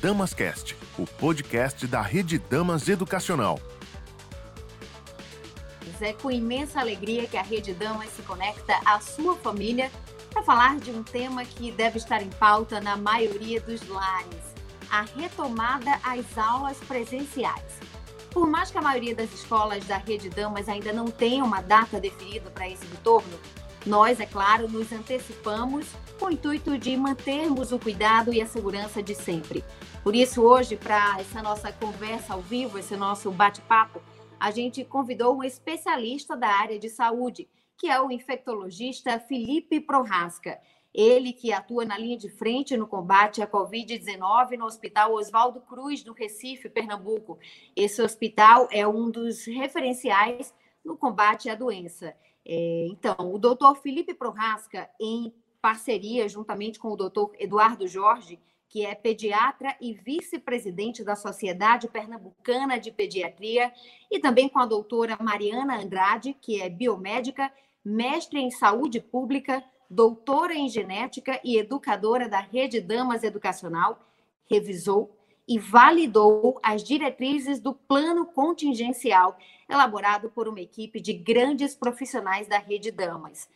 Damascast, o podcast da Rede Damas Educacional. É com imensa alegria que a Rede Damas se conecta à sua família para falar de um tema que deve estar em pauta na maioria dos lares: a retomada às aulas presenciais. Por mais que a maioria das escolas da Rede Damas ainda não tenha uma data definida para esse retorno, nós, é claro, nos antecipamos com o intuito de mantermos o cuidado e a segurança de sempre. Por isso, hoje, para essa nossa conversa ao vivo, esse nosso bate-papo, a gente convidou um especialista da área de saúde, que é o infectologista Felipe Prorasca. Ele que atua na linha de frente no combate à Covid-19 no Hospital Oswaldo Cruz, do Recife, Pernambuco. Esse hospital é um dos referenciais no combate à doença. É, então, o doutor Felipe Prorasca, em parceria juntamente com o doutor Eduardo Jorge, que é pediatra e vice-presidente da Sociedade Pernambucana de Pediatria, e também com a doutora Mariana Andrade, que é biomédica, mestre em saúde pública, doutora em genética e educadora da Rede Damas Educacional, revisou e validou as diretrizes do plano contingencial elaborado por uma equipe de grandes profissionais da Rede Damas.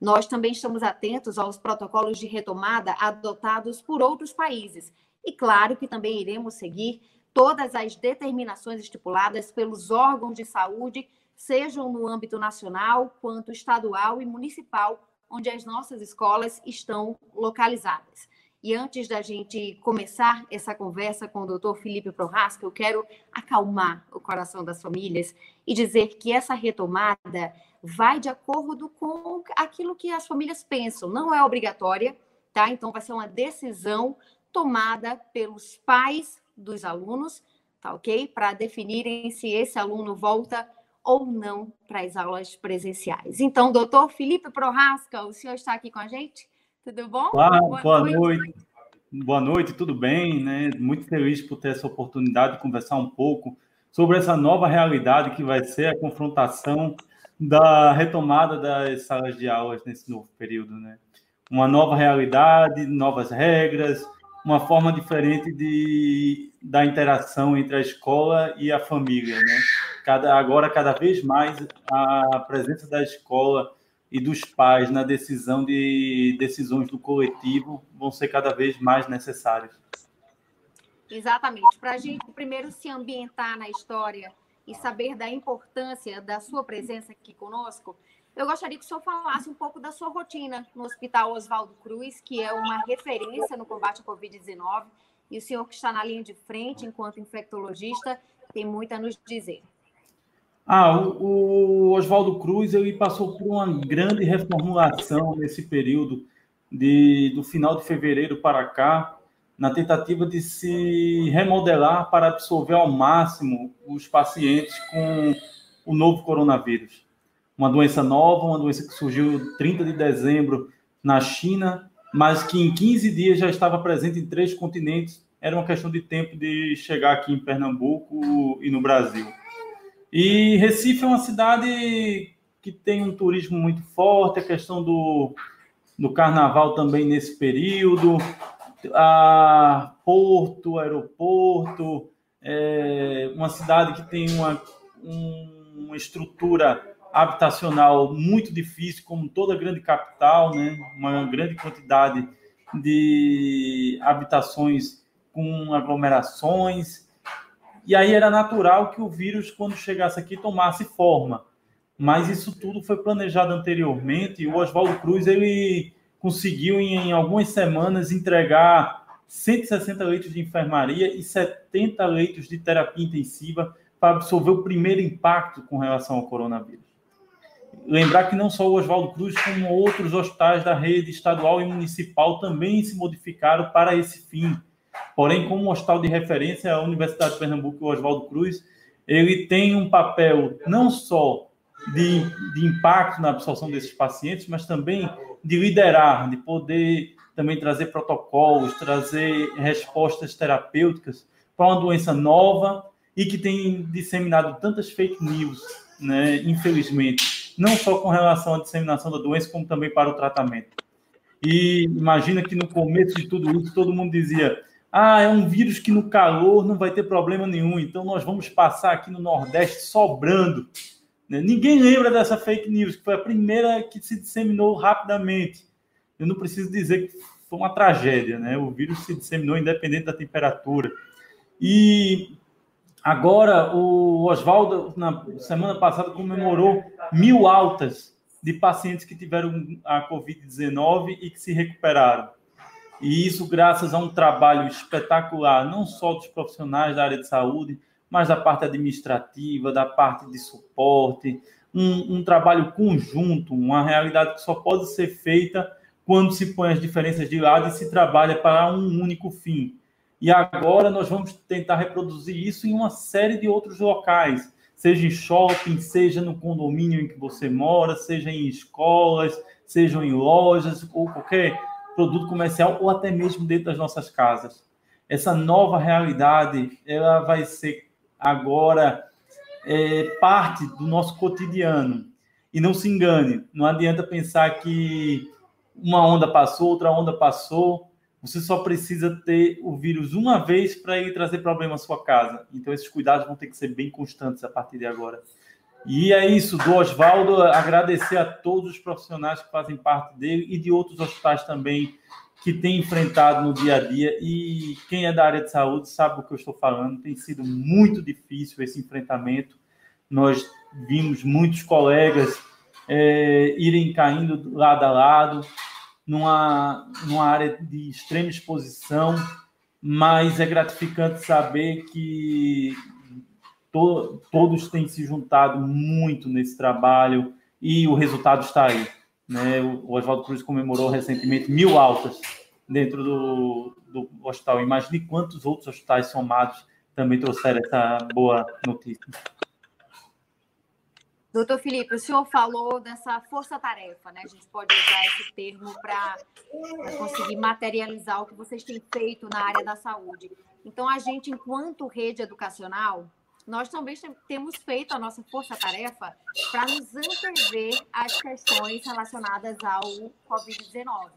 Nós também estamos atentos aos protocolos de retomada adotados por outros países e, claro, que também iremos seguir todas as determinações estipuladas pelos órgãos de saúde, sejam no âmbito nacional, quanto estadual e municipal, onde as nossas escolas estão localizadas. E antes da gente começar essa conversa com o doutor Felipe Prorasca, eu quero acalmar o coração das famílias e dizer que essa retomada vai de acordo com aquilo que as famílias pensam, não é obrigatória, tá? Então vai ser uma decisão tomada pelos pais dos alunos, tá ok? Para definirem se esse aluno volta ou não para as aulas presenciais. Então, doutor Felipe Prorasca, o senhor está aqui com a gente? Tudo bom? Olá, boa, boa noite. noite. Boa noite, tudo bem? Né? Muito feliz por ter essa oportunidade de conversar um pouco sobre essa nova realidade que vai ser a confrontação da retomada das salas de aulas nesse novo período. Né? Uma nova realidade, novas regras, uma forma diferente de, da interação entre a escola e a família. Né? Cada, agora, cada vez mais, a presença da escola e dos pais na decisão de decisões do coletivo vão ser cada vez mais necessárias. Exatamente. Para a gente primeiro se ambientar na história e saber da importância da sua presença aqui conosco, eu gostaria que o senhor falasse um pouco da sua rotina no Hospital Oswaldo Cruz, que é uma referência no combate à Covid-19, e o senhor que está na linha de frente enquanto infectologista tem muito a nos dizer. Ah, o, o Oswaldo Cruz ele passou por uma grande reformulação nesse período de, do final de fevereiro para cá, na tentativa de se remodelar para absorver ao máximo os pacientes com o novo coronavírus. Uma doença nova, uma doença que surgiu 30 de dezembro na China, mas que em 15 dias já estava presente em três continentes. Era uma questão de tempo de chegar aqui em Pernambuco e no Brasil. E Recife é uma cidade que tem um turismo muito forte, a questão do, do carnaval também nesse período, a Porto, aeroporto, é uma cidade que tem uma, uma estrutura habitacional muito difícil, como toda grande capital, né? uma grande quantidade de habitações com aglomerações, e aí era natural que o vírus, quando chegasse aqui, tomasse forma. Mas isso tudo foi planejado anteriormente e o Oswaldo Cruz ele conseguiu, em, algumas semanas, entregar 160 leitos de enfermaria e 70 leitos de terapia intensiva para absorver o primeiro impacto com relação ao coronavírus. Lembrar que não só o Oswaldo Cruz, como outros hospitais da rede estadual e municipal também se modificaram para esse fim Porém, como hospital de referência, a Universidade de Pernambuco o Oswaldo Cruz, ele tem um papel não só de, de impacto na absorção desses pacientes, mas também de liderar, de poder também trazer protocolos, trazer respostas terapêuticas para uma doença nova e que tem disseminado tantas fake news, né, infelizmente, não só com relação à disseminação da doença, como também para o tratamento. E imagina que no começo de tudo isso, todo mundo dizia: Ah, é um vírus que no calor não vai ter problema nenhum, então nós vamos passar aqui no Nordeste sobrando. Né? Ninguém lembra dessa fake news, que foi a primeira que se disseminou rapidamente. Eu não preciso dizer que foi uma tragédia, né? O vírus se disseminou independente da temperatura. E agora o Oswaldo, na semana passada, comemorou mil altas de pacientes que tiveram a Covid-19 e que se recuperaram. E isso graças a um trabalho espetacular, não só dos profissionais da área de saúde, mas da parte administrativa, da parte de suporte, um, um, trabalho conjunto, uma realidade que só pode ser feita quando se põe as diferenças de lado e se trabalha para um único fim. E agora nós vamos tentar reproduzir isso em uma série de outros locais, seja em shopping, seja no condomínio em que você mora, seja em escolas, seja em lojas ou qualquer produto comercial ou até mesmo dentro das nossas casas. Essa nova realidade, ela vai ser agora é, parte do nosso cotidiano. E não se engane, não adianta pensar que uma onda passou, outra onda passou. Você só precisa ter o vírus uma vez para ele trazer problema à sua casa. Então, esses cuidados vão ter que ser bem constantes a partir de agora. E é isso, do Oswaldo, agradecer a todos os profissionais que fazem parte dele e de outros hospitais também que tem enfrentado no dia a dia. E quem é da área de saúde sabe o que eu estou falando. Tem sido muito difícil esse enfrentamento. Nós vimos muitos colegas é, irem caindo lado a lado, numa, numa área de extrema exposição, mas é gratificante saber que to, todos têm se juntado muito nesse trabalho e o resultado está aí. Né? O Oswaldo Cruz comemorou recentemente mil altas dentro do, do hospital. Imagine quantos outros hospitais somados também trouxeram essa boa notícia. Doutor Felipe, o senhor falou dessa força-tarefa, né? A gente pode usar esse termo para conseguir materializar o que vocês têm feito na área da saúde. Então, a gente, enquanto rede educacional, nós também temos feito a nossa força-tarefa para nos antever as questões relacionadas ao Covid-19.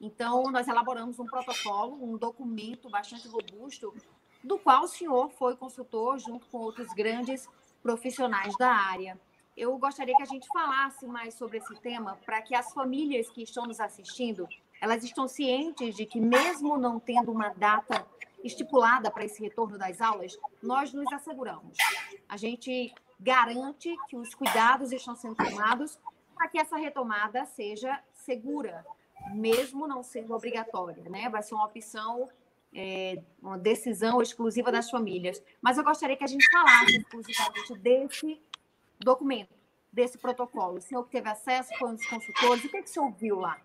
Então, nós elaboramos um protocolo, um documento bastante robusto, do qual o senhor foi consultor junto com outros grandes profissionais da área. Eu gostaria que a gente falasse mais sobre esse tema para que as famílias que estão nos assistindo, elas estão cientes de que mesmo não tendo uma data estipulada para esse retorno das aulas, nós nos asseguramos. A gente garante que os cuidados estão sendo tomados para que essa retomada seja segura, mesmo não sendo obrigatória, né? Vai ser uma opção, é, uma decisão exclusiva das famílias. Mas eu gostaria que a gente falasse exclusivamente desse documento, desse protocolo. O senhor que teve acesso, foi um dos consultores, o que, é que o senhor viu lá?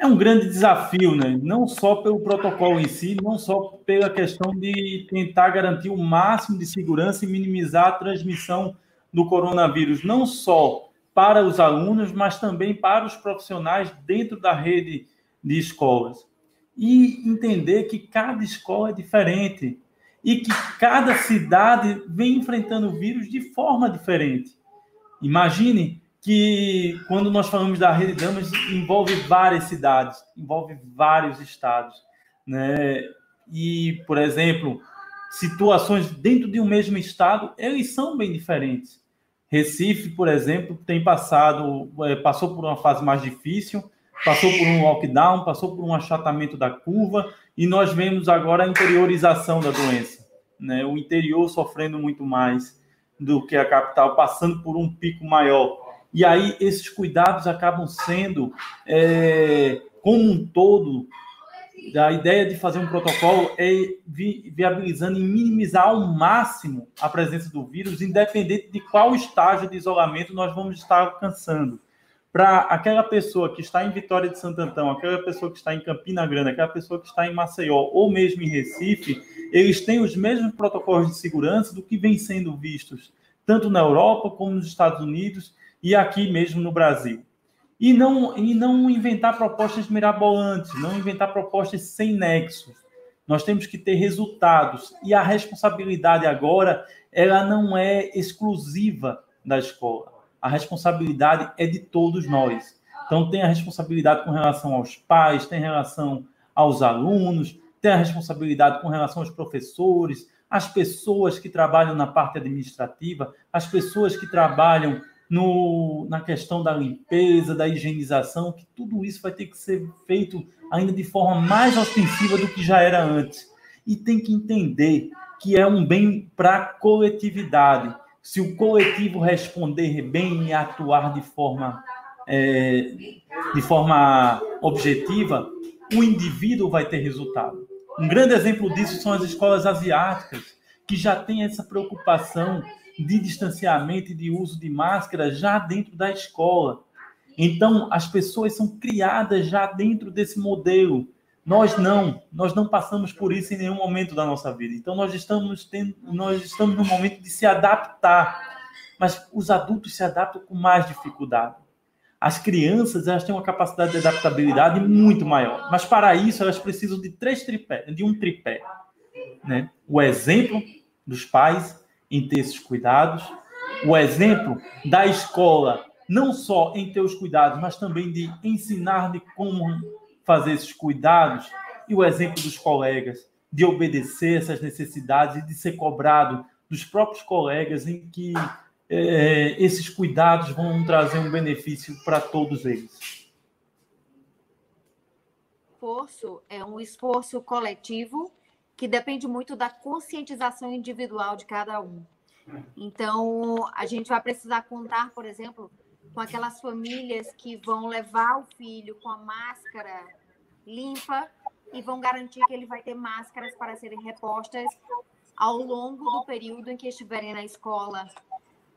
É um grande desafio, né? não só pelo protocolo em si, não só pela questão de tentar garantir o máximo de segurança e minimizar a transmissão do coronavírus, não só para os alunos, mas também para os profissionais dentro da rede de escolas. E entender que cada escola é diferente e que cada cidade vem enfrentando o vírus de forma diferente. Imagine que quando nós falamos da rede Damas envolve várias cidades, envolve vários estados, né? E, por exemplo, situações dentro de um mesmo estado, eles são bem diferentes. Recife, por exemplo, tem passado, é, passou por uma fase mais difícil, passou por um lockdown, passou por um achatamento da curva, e nós vemos agora a interiorização da doença. Né? O interior sofrendo muito mais do que a capital, passando por um pico maior. E aí esses cuidados acabam sendo, é, como um todo, a ideia de fazer um protocolo é vi, viabilizando e minimizar ao máximo a presença do vírus, independente de qual estágio de isolamento nós vamos estar alcançando. Para aquela pessoa que está em Vitória de Santo Antão, aquela pessoa que está em Campina Grande, aquela pessoa que está em Maceió ou mesmo em Recife, eles têm os mesmos protocolos de segurança do que vem sendo vistos tanto na Europa como nos Estados Unidos e aqui mesmo no Brasil e não, e não inventar propostas mirabolantes, não inventar propostas sem nexos. Nós temos que ter resultados e a responsabilidade agora ela não é exclusiva da escola. A responsabilidade é de todos nós. Então tem a responsabilidade com relação aos pais, tem relação aos alunos, tem a responsabilidade com relação aos professores, as pessoas que trabalham na parte administrativa, as pessoas que trabalham no, na questão da limpeza, da higienização, que tudo isso vai ter que ser feito ainda de forma mais ostensiva do que já era antes. E tem que entender que é um bem para a coletividade. Se o coletivo responder bem e atuar de forma, é, de forma objetiva, o indivíduo vai ter resultado. Um grande exemplo disso são as escolas asiáticas, que já têm essa preocupação de distanciamento e de uso de máscara já dentro da escola. Então, as pessoas são criadas já dentro desse modelo. Nós não, nós não passamos por isso em nenhum momento da nossa vida. Então, nós estamos tendo, nós estamos no momento de se adaptar. Mas os adultos se adaptam com mais dificuldade. As crianças, elas têm uma capacidade de adaptabilidade muito maior. Mas para isso, elas precisam de três tripé, de um tripé, né? O exemplo dos pais, em ter esses cuidados, o exemplo da escola, não só em ter os cuidados, mas também de ensinar de como fazer esses cuidados, e o exemplo dos colegas, de obedecer essas necessidades e de ser cobrado dos próprios colegas em que é, esses cuidados vão trazer um benefício para todos eles. Esforço é um esforço coletivo que depende muito da conscientização individual de cada um. Então, a gente vai precisar contar, por exemplo, com aquelas famílias que vão levar o filho com a máscara limpa e vão garantir que ele vai ter máscaras para serem repostas ao longo do período em que estiverem na escola.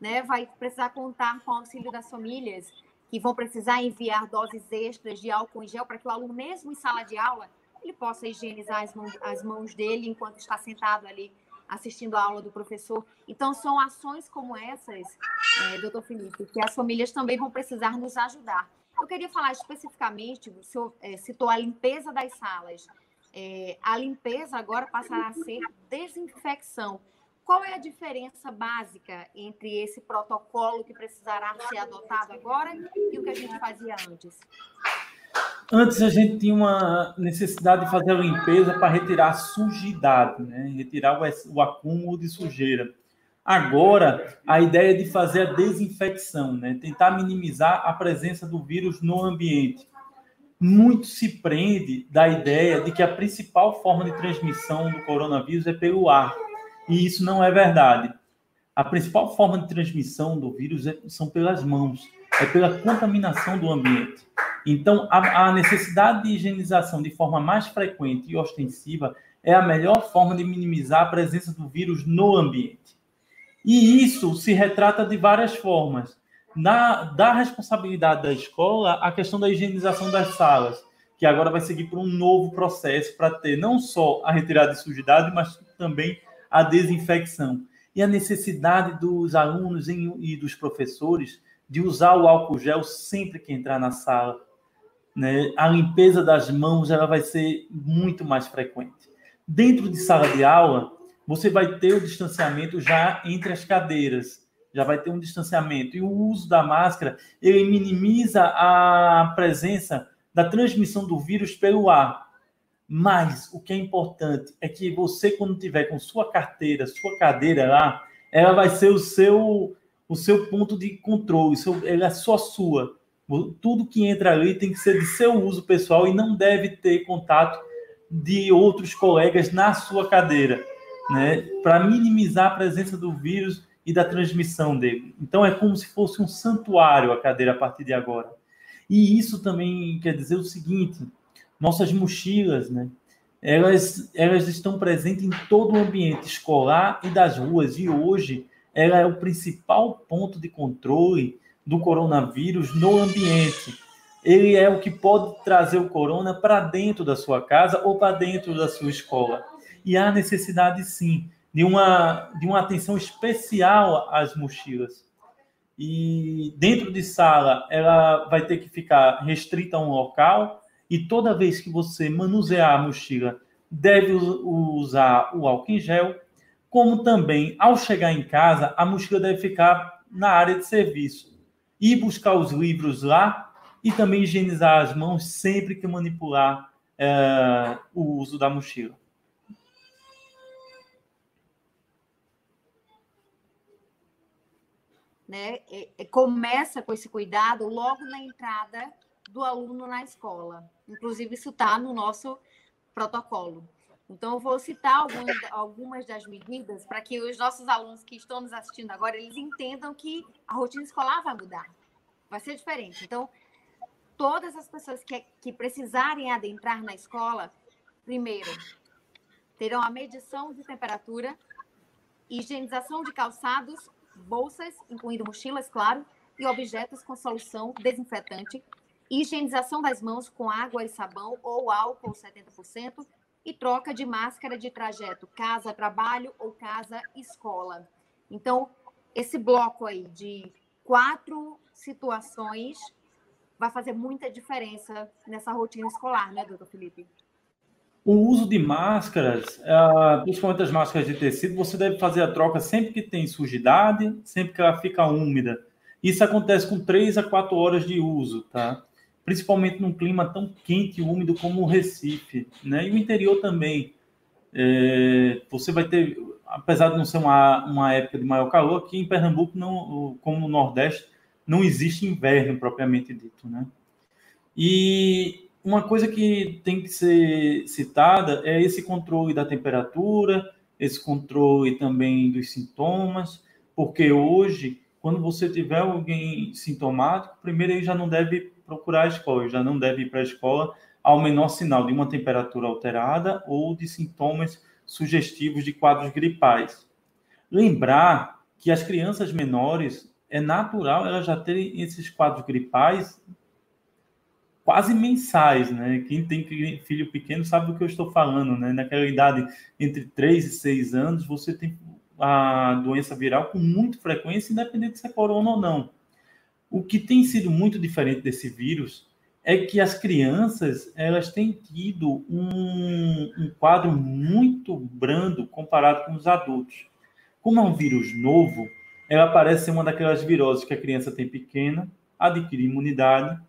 Né? Vai precisar contar com o auxílio das famílias que vão precisar enviar doses extras de álcool em gel para que o aluno, mesmo em sala de aula, ele possa higienizar as mãos, as mãos dele enquanto está sentado ali assistindo a aula do professor. Então, são ações como essas, é, doutor Felipe, que as famílias também vão precisar nos ajudar. Eu queria falar especificamente, o senhor é, citou a limpeza das salas. É, a limpeza agora passará a ser desinfecção. Qual é a diferença básica entre esse protocolo que precisará ser adotado agora e o que a gente fazia antes? Antes a gente tinha uma necessidade de fazer a limpeza para retirar a sujidade, né? retirar o, acúmulo de sujeira. Agora, a ideia é de fazer a desinfecção, né? tentar minimizar a presença do vírus no ambiente. Muito se prende da ideia de que a principal forma de transmissão do coronavírus é pelo ar. E isso não é verdade. A principal forma de transmissão do vírus é, são pelas mãos, é pela contaminação do ambiente. Então, a, a necessidade de higienização de forma mais frequente e ostensiva é a melhor forma de minimizar a presença do vírus no ambiente. E isso se retrata de várias formas. Na, da responsabilidade da escola, a questão da higienização das salas, que agora vai seguir por um novo processo para ter não só a retirada de sujidade, mas também a desinfecção. E a necessidade dos alunos e dos professores de usar o álcool gel sempre que entrar na sala, né, a limpeza das mãos ela vai ser muito mais frequente. Dentro de sala de aula, você vai ter o distanciamento já entre as cadeiras, já vai ter um distanciamento. E o uso da máscara, ele minimiza a presença da transmissão do vírus pelo ar. Mas o que é importante é que você, quando tiver com sua carteira, sua cadeira lá, ela vai ser o seu, o seu ponto de controle, seu, ela é só sua. Tudo que entra ali tem que ser de seu uso pessoal e não deve ter contato de outros colegas na sua cadeira, né? Para minimizar a presença do vírus e da transmissão dele. Então é como se fosse um santuário a cadeira a partir de agora. E isso também quer dizer o seguinte: nossas mochilas, né? Elas, elas estão presentes em todo o ambiente escolar e das ruas. E hoje ela é o principal ponto de controle do coronavírus no ambiente. Ele é o que pode trazer o corona para dentro da sua casa ou para dentro da sua escola. E há necessidade, sim, de uma, de uma atenção especial às mochilas. E dentro de sala, ela vai ter que ficar restrita a um local. E toda vez que você manusear a mochila, deve usar o álcool em gel. Como também, ao chegar em casa, a mochila deve ficar na área de serviço ir buscar os livros lá e também higienizar as mãos sempre que manipular é, o uso da mochila. Né? começa com esse cuidado logo na entrada do aluno na escola. Inclusive, isso está no nosso protocolo. Então, eu vou citar algumas, das medidas para que os nossos alunos que estão nos assistindo agora, eles entendam que a rotina escolar vai mudar, vai ser diferente. Então, todas as pessoas que, que precisarem adentrar na escola, primeiro, terão a medição de temperatura, higienização de calçados, bolsas, incluindo mochilas, claro, e objetos com solução desinfetante, higienização das mãos com água e sabão ou álcool 70%, e troca de máscara de trajeto casa-trabalho ou casa-escola. Então, esse bloco aí de quatro situações vai fazer muita diferença nessa rotina escolar, né, doutor Felipe? O uso de máscaras, ah, principalmente as máscaras de tecido, você deve fazer a troca sempre que tem sujidade, sempre que ela fica úmida. Isso acontece com 3 a 4 horas de uso, tá? Principalmente num clima tão quente e úmido como o Recife, né? E o interior também. É, você vai ter, apesar de não ser uma, uma época de maior calor, aqui em Pernambuco, não, como no Nordeste, não existe inverno propriamente dito, né? E uma coisa que tem que ser citada é esse controle da temperatura, esse controle também dos sintomas, porque hoje, quando você tiver alguém sintomático, primeiro ele já não deve procurar a escola, já não deve ir para a escola ao menor sinal de uma temperatura alterada ou de sintomas sugestivos de quadros gripais. Lembrar que as crianças menores é natural elas já terem esses quadros gripais quase mensais, né? Quem tem filho pequeno sabe do que eu estou falando, né? Naquela idade entre 3 e 6 anos, você tem a doença viral com muita frequência, independente se é corona ou não. O que tem sido muito diferente desse vírus é que as crianças elas têm tido um, um quadro muito brando comparado com os adultos. Como é um vírus novo, ela parece ser uma daquelas viroses que a criança tem pequena, adquire imunidade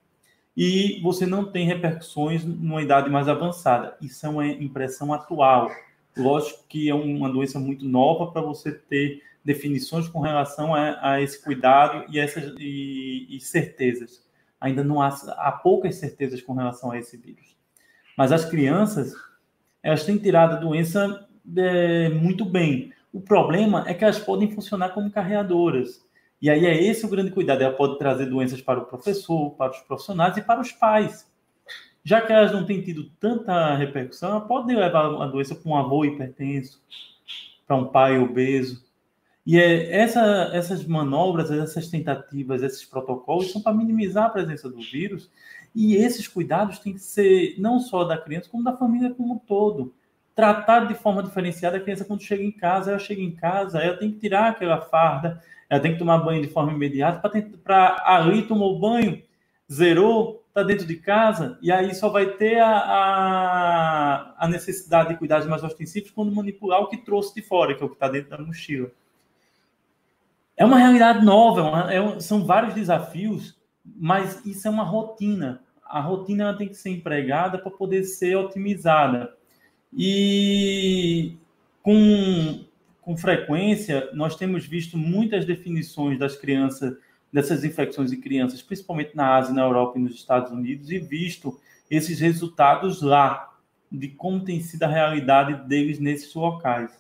e você não tem repercussões numa idade mais avançada. Isso é uma impressão atual. Lógico que é uma doença muito nova para você ter definições com relação a, a esse cuidado e essas e, e, certezas. Ainda não há, há poucas certezas com relação a esse vírus. Mas as crianças, elas têm tirado a doença é, muito bem. O problema é que elas podem funcionar como carreadoras. E aí é esse o grande cuidado. Ela pode trazer doenças para o professor, para os profissionais e para os pais. Já que elas não têm tido tanta repercussão, ela pode levar a doença para um avô hipertenso, para um pai obeso, e é, essa, essas manobras, essas tentativas, esses protocolos são para minimizar a presença do vírus. E esses cuidados têm que ser não só da criança, como da família como um todo. Tratar de forma diferenciada a criança quando chega em casa. Ela chega em casa, ela tem que tirar aquela farda, ela tem que tomar banho de forma imediata para ali tomou banho, zerou, está dentro de casa, e aí só vai ter a, a, a necessidade de cuidados mais ostensivos quando manipular o que trouxe de fora, que é o que está dentro da mochila. É uma realidade nova, é uma, é, são vários desafios, mas isso é uma rotina. A rotina ela tem que ser empregada para poder ser otimizada. E com, com frequência, nós temos visto muitas definições das crianças, dessas infecções em crianças, principalmente na Ásia, na Europa e nos Estados Unidos, e visto esses resultados lá, de como tem sido a realidade deles nesses locais.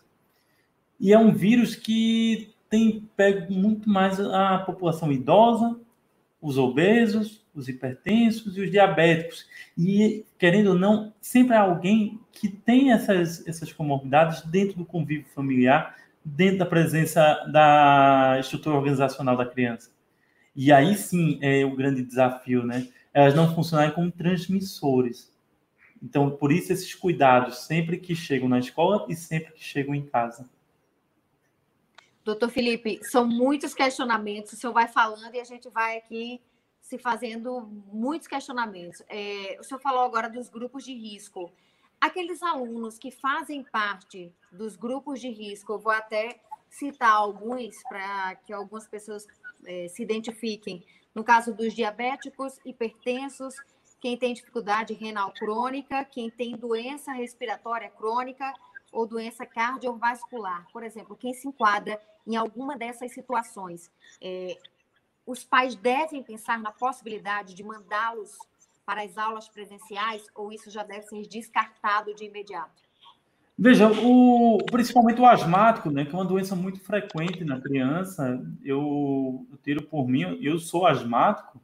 E é um vírus que tem pego muito mais a população idosa, os obesos, os hipertensos e os diabéticos. E, querendo ou não, sempre há alguém que tem essas, essas comorbidades dentro do convívio familiar, dentro da presença da estrutura organizacional da criança. E aí sim é o grande desafio, né? Elas não funcionarem como transmissores. Então, por isso, esses cuidados sempre que chegam na escola e sempre que chegam em casa. Doutor Felipe, são muitos questionamentos, o senhor vai falando e a gente vai aqui se fazendo muitos questionamentos. É, o senhor falou agora dos grupos de risco. Aqueles alunos que fazem parte dos grupos de risco, eu vou até citar alguns para que algumas pessoas é, se identifiquem. No caso dos diabéticos, hipertensos, quem tem dificuldade renal crônica, quem tem doença respiratória crônica ou doença cardiovascular. Por exemplo, quem se enquadra em alguma dessas situações, é, os pais devem pensar na possibilidade de mandá-los para as aulas presenciais ou isso já deve ser descartado de imediato? Veja, o, principalmente o asmático, né, que é uma doença muito frequente na criança, eu, eu tiro por mim, eu sou asmático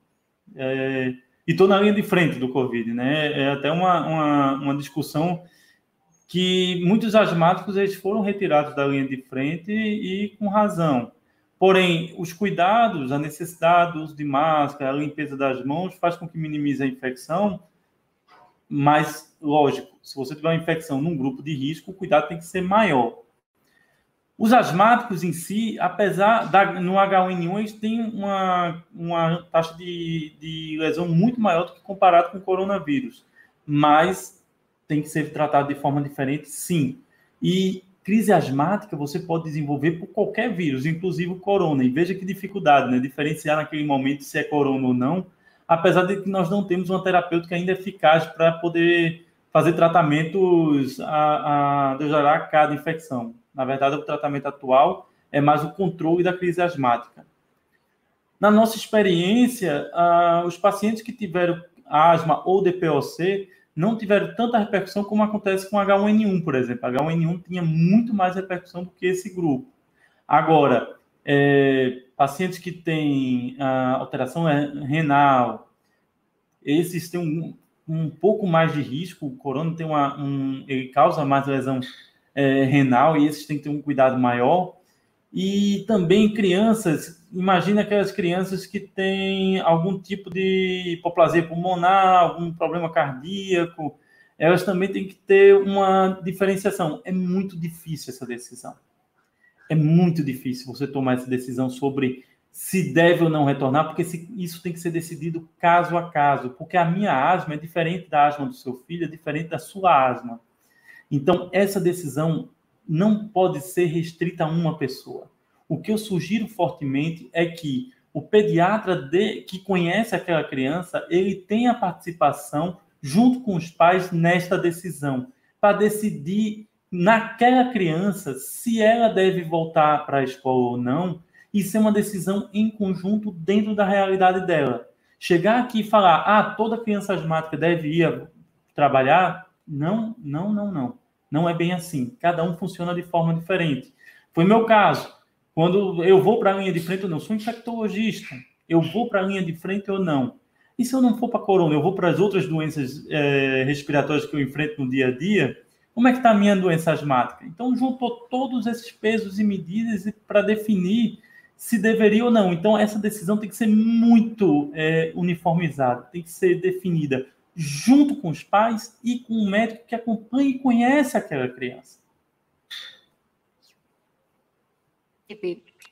é, e estou na linha de frente do Covid, né? É até uma, uma, uma discussão que muitos asmáticos eles foram retirados da linha de frente e, com razão. Porém, os cuidados, a necessidade do uso de máscara, a limpeza das mãos faz com que minimize a infecção, mas, lógico, se você tiver uma infecção num grupo de risco, o cuidado tem que ser maior. Os asmáticos em si, apesar da, no H1N1, eles têm uma, uma taxa de, de lesão muito maior do que comparado com o coronavírus, mas tem que ser tratado de forma diferente, sim. E crise asmática você pode desenvolver por qualquer vírus, inclusive o corona. E veja que dificuldade, né? Diferenciar naquele momento se é corona ou não, apesar de que nós não temos uma terapêutica ainda eficaz para poder fazer tratamentos a, a cada infecção. Na verdade, o tratamento atual é mais o controle da crise asmática. Na nossa experiência, ah, os pacientes que tiveram asma ou DPOC não tiveram tanta repercussão como acontece com H1N1, por exemplo. H1N1 tinha muito mais repercussão do que esse grupo. Agora, é, pacientes que têm ah, alteração renal, esses têm um, um pouco mais de risco. O corona tem uma, um, ele causa mais lesão é, renal e esses têm que ter um cuidado maior. E também crianças, imagina aquelas crianças que têm algum tipo de hipoplasia pulmonar, algum problema cardíaco, elas também têm que ter uma diferenciação. É muito difícil essa decisão. É muito difícil você tomar essa decisão sobre se deve ou não retornar, porque isso tem que ser decidido caso a caso, porque a minha asma é diferente da asma do seu filho, é diferente da sua asma. Então, essa decisão não pode ser restrita a uma pessoa. O que eu sugiro fortemente é que o pediatra de, que conhece aquela criança, ele tenha participação junto com os pais nesta decisão, para decidir naquela criança se ela deve voltar para a escola ou não, e ser uma decisão em conjunto dentro da realidade dela. Chegar aqui e falar, ah, toda criança asmática deve ir trabalhar, não, não, não, não. Não é bem assim. Cada um funciona de forma diferente. Foi meu caso. Quando eu vou para a linha de frente ou não, sou infectologista. Eu vou para a linha de frente ou não. E se eu não for para a corona, eu vou para as outras doenças é, respiratórias que eu enfrento no dia a dia, como é que está a minha doença asmática? Então, juntou todos esses pesos e medidas para definir se deveria ou não. Então, essa decisão tem que ser muito é, uniformizada, tem que ser definida junto com os pais e com o médico que acompanha e conhece aquela criança.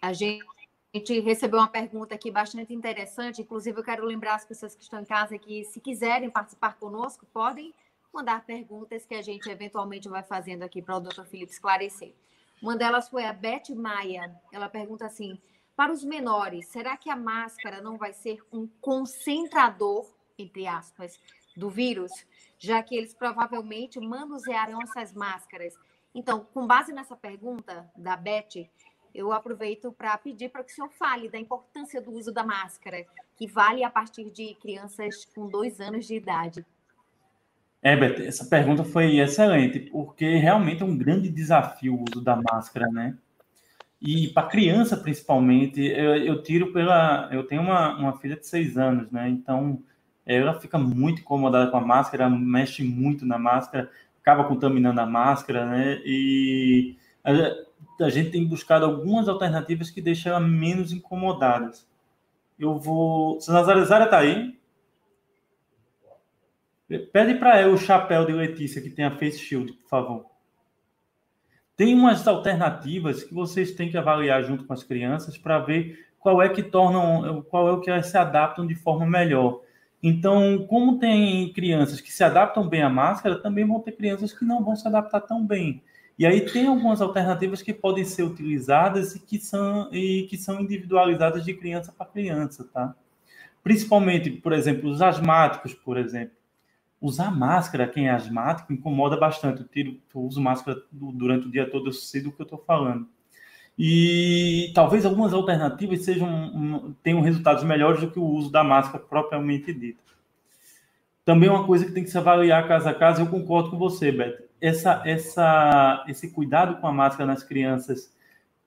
A gente recebeu uma pergunta aqui bastante interessante. Inclusive, eu quero lembrar as pessoas que estão em casa que, se quiserem participar conosco, podem mandar perguntas que a gente eventualmente vai fazendo aqui para o doutor Felipe esclarecer. Uma delas foi a Beth Maia. Ela pergunta assim: para os menores, será que a máscara não vai ser um concentrador, entre aspas, do vírus, já que eles provavelmente manusearão essas máscaras. Então, com base nessa pergunta da Beth, eu aproveito para pedir para que o senhor fale da importância do uso da máscara, que vale a partir de crianças com dois anos de idade. É, Beth, essa pergunta foi excelente, porque realmente é um grande desafio o uso da máscara, né? E para criança, principalmente, eu, eu, tiro pela. Eu tenho uma, uma filha de seis anos, né? Então, ela fica muito incomodada com a máscara, mexe muito na máscara, acaba contaminando a máscara, né? E a, a gente tem buscado algumas alternativas que deixam ela menos incomodada. Eu vou. Se Nazarezária está aí, pede para ela o chapéu de Letícia que tem a face shield, por favor. Tem umas alternativas que vocês têm que avaliar junto com as crianças para ver qual é que tornam, qual é o que elas se adaptam de forma melhor. Então, como tem crianças que se adaptam bem à máscara, também vão ter crianças que não vão se adaptar tão bem. E aí tem algumas alternativas que podem ser utilizadas e que são, e que são individualizadas de criança para criança, tá? Principalmente, por exemplo, os asmáticos, por exemplo. usar máscara, quem é asmático, incomoda bastante. Eu, tiro, eu uso máscara durante o dia todo, eu sei do que eu estou falando. E talvez algumas alternativas sejam tenham resultados melhores do que o uso da máscara propriamente dita. Também uma coisa que tem que se avaliar caso a caso, eu concordo com você, Beto. Essa, essa, esse cuidado com a máscara nas crianças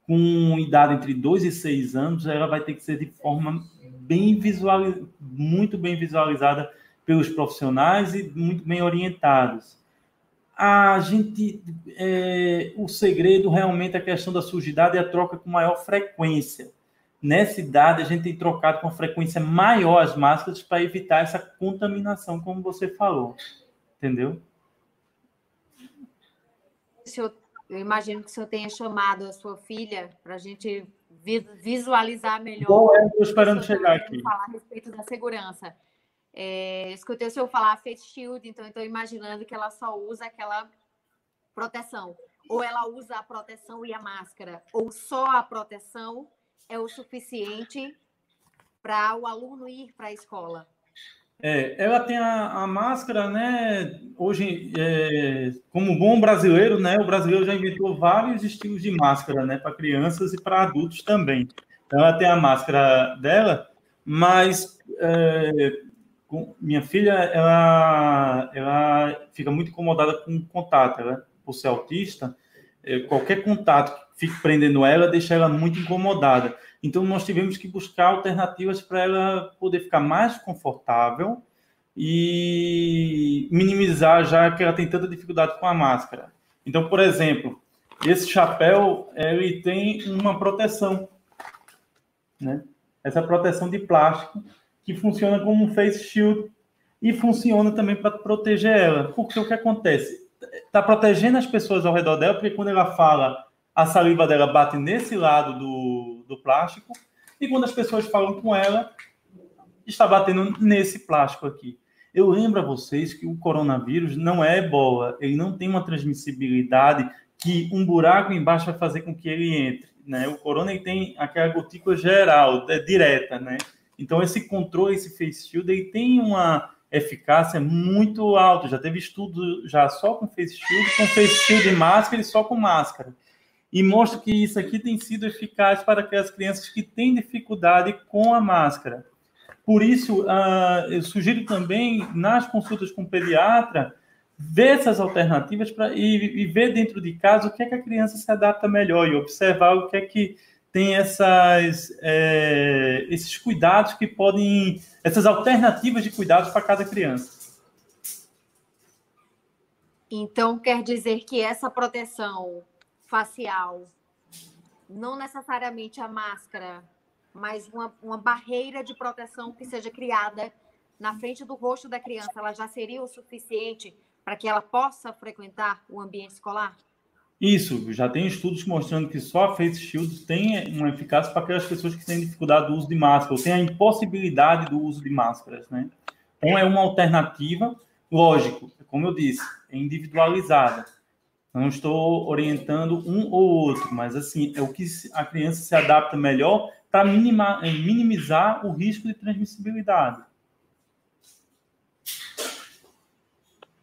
com idade entre 2 e 6 anos, ela vai ter que ser de forma bem visual, muito bem visualizada pelos profissionais e muito bem orientados a gente é, o segredo realmente é a questão da sujidade e a troca com maior frequência. Nessa idade, a gente tem trocado com frequência maior as máscaras para evitar essa contaminação, como você falou. Entendeu? Eu, eu imagino que o senhor tenha chamado a sua filha para a gente visualizar melhor. Bom, é, estou esperando chegar aqui. Falar a respeito da segurança. É, escutei o senhor falar face shield, então estou imaginando que ela só usa aquela proteção. Ou ela usa a proteção e a máscara, ou só a proteção é o suficiente para o aluno ir para a escola. É, ela tem a, a máscara, né? Hoje, é, como bom brasileiro, né? O brasileiro já inventou vários estilos de máscara, né? Para crianças e para adultos também. Então, ela tem a máscara dela, mas é, minha filha, ela, ela fica muito incomodada com o contato, ela, por ser autista, é, qualquer contato que fique prendendo ela deixa ela muito incomodada. Então, nós tivemos que buscar alternativas para ela poder ficar mais confortável e minimizar já que ela tem tanta dificuldade com a máscara. Então, por exemplo, esse chapéu ele tem uma proteção, né? Essa proteção de plástico que funciona como um face shield e funciona também para proteger ela. Porque o que acontece? Está protegendo as pessoas ao redor dela, porque quando ela fala, a saliva dela bate nesse lado do, do plástico, e quando as pessoas falam com ela, está batendo nesse plástico aqui. Eu lembro a vocês que o coronavírus não é ebola, ele não tem uma transmissibilidade que um buraco embaixo vai fazer com que ele entre. Né? O corona ele tem aquela gotícula geral, é direta, né? Então, esse controle, esse face shield, ele tem uma eficácia muito alta. Já teve estudo já só com face shield, com face shield e máscara e só com máscara. E mostra que isso aqui tem sido eficaz para aquelas crianças que têm dificuldade com a máscara. Por isso, uh, eu sugiro também, nas consultas com o pediatra, ver essas alternativas pra, e, e ver dentro de casa o que é que a criança se adapta melhor e observar o que é que tem essas, é, esses cuidados que podem, essas alternativas de cuidados para cada criança. Então, quer dizer que essa proteção facial, não necessariamente a máscara, mas uma, uma barreira de proteção que seja criada na frente do rosto da criança, ela já seria o suficiente para que ela possa frequentar o ambiente escolar? Isso, já tem estudos mostrando que só a Face Shield tem uma eficácia para aquelas pessoas que têm dificuldade do uso de máscara, ou têm a impossibilidade do uso de máscaras, né? Então, é uma alternativa, lógico, como eu disse, é individualizada. Não estou orientando um ou outro, mas, assim, é o que a criança se adapta melhor para minimizar o risco de transmissibilidade.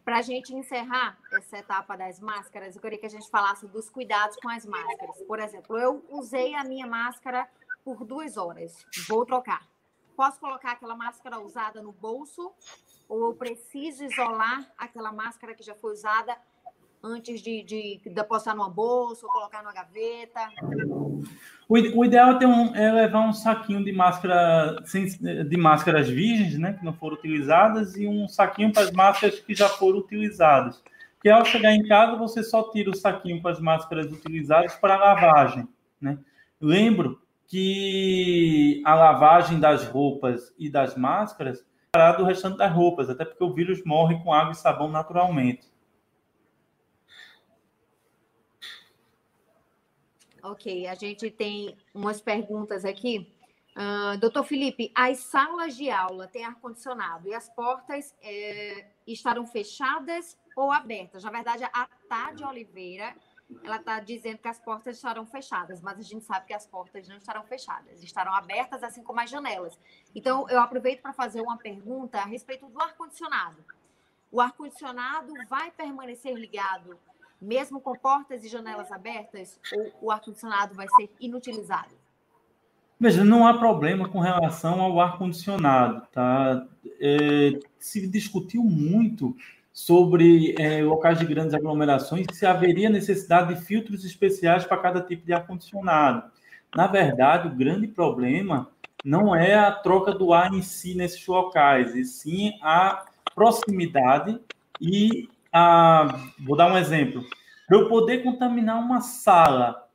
Para a gente encerrar essa etapa das máscaras, eu queria que a gente falasse dos cuidados com as máscaras. Por exemplo, eu usei a minha máscara por duas horas, vou trocar. Posso colocar aquela máscara usada no bolso ou eu preciso isolar aquela máscara que já foi usada antes de, de depositar numa bolsa ou colocar numa gaveta? O, o ideal é, um, é, levar um saquinho de máscara de máscaras virgens, né, que não foram utilizadas, e um saquinho para as máscaras que já foram utilizadas. Porque ao chegar em casa, você só tira o saquinho para as máscaras utilizadas para lavagem. Né? Lembro que a lavagem das roupas e das máscaras é do restante das roupas, até porque o vírus morre com água e sabão naturalmente. Ok, a gente tem umas perguntas aqui. Uh, doutor Felipe, as salas de aula têm ar-condicionado e as portas é, estarão fechadas ou abertas? Na verdade, a Tade Oliveira ela está dizendo que as portas estarão fechadas, mas a gente sabe que as portas não estarão fechadas, estarão abertas, assim como as janelas. Então, eu aproveito para fazer uma pergunta a respeito do ar-condicionado. O ar-condicionado vai permanecer ligado mesmo com portas e janelas abertas, ou o ar-condicionado vai ser inutilizado? Veja, não há problema com relação ao ar-condicionado, tá? É, se discutiu muito sobre é, locais de grandes aglomerações se haveria necessidade de filtros especiais para cada tipo de ar-condicionado. Na verdade, o grande problema não é a troca do ar em si nesses locais, e sim a proximidade e a. Vou dar um exemplo. Para eu poder contaminar uma sala,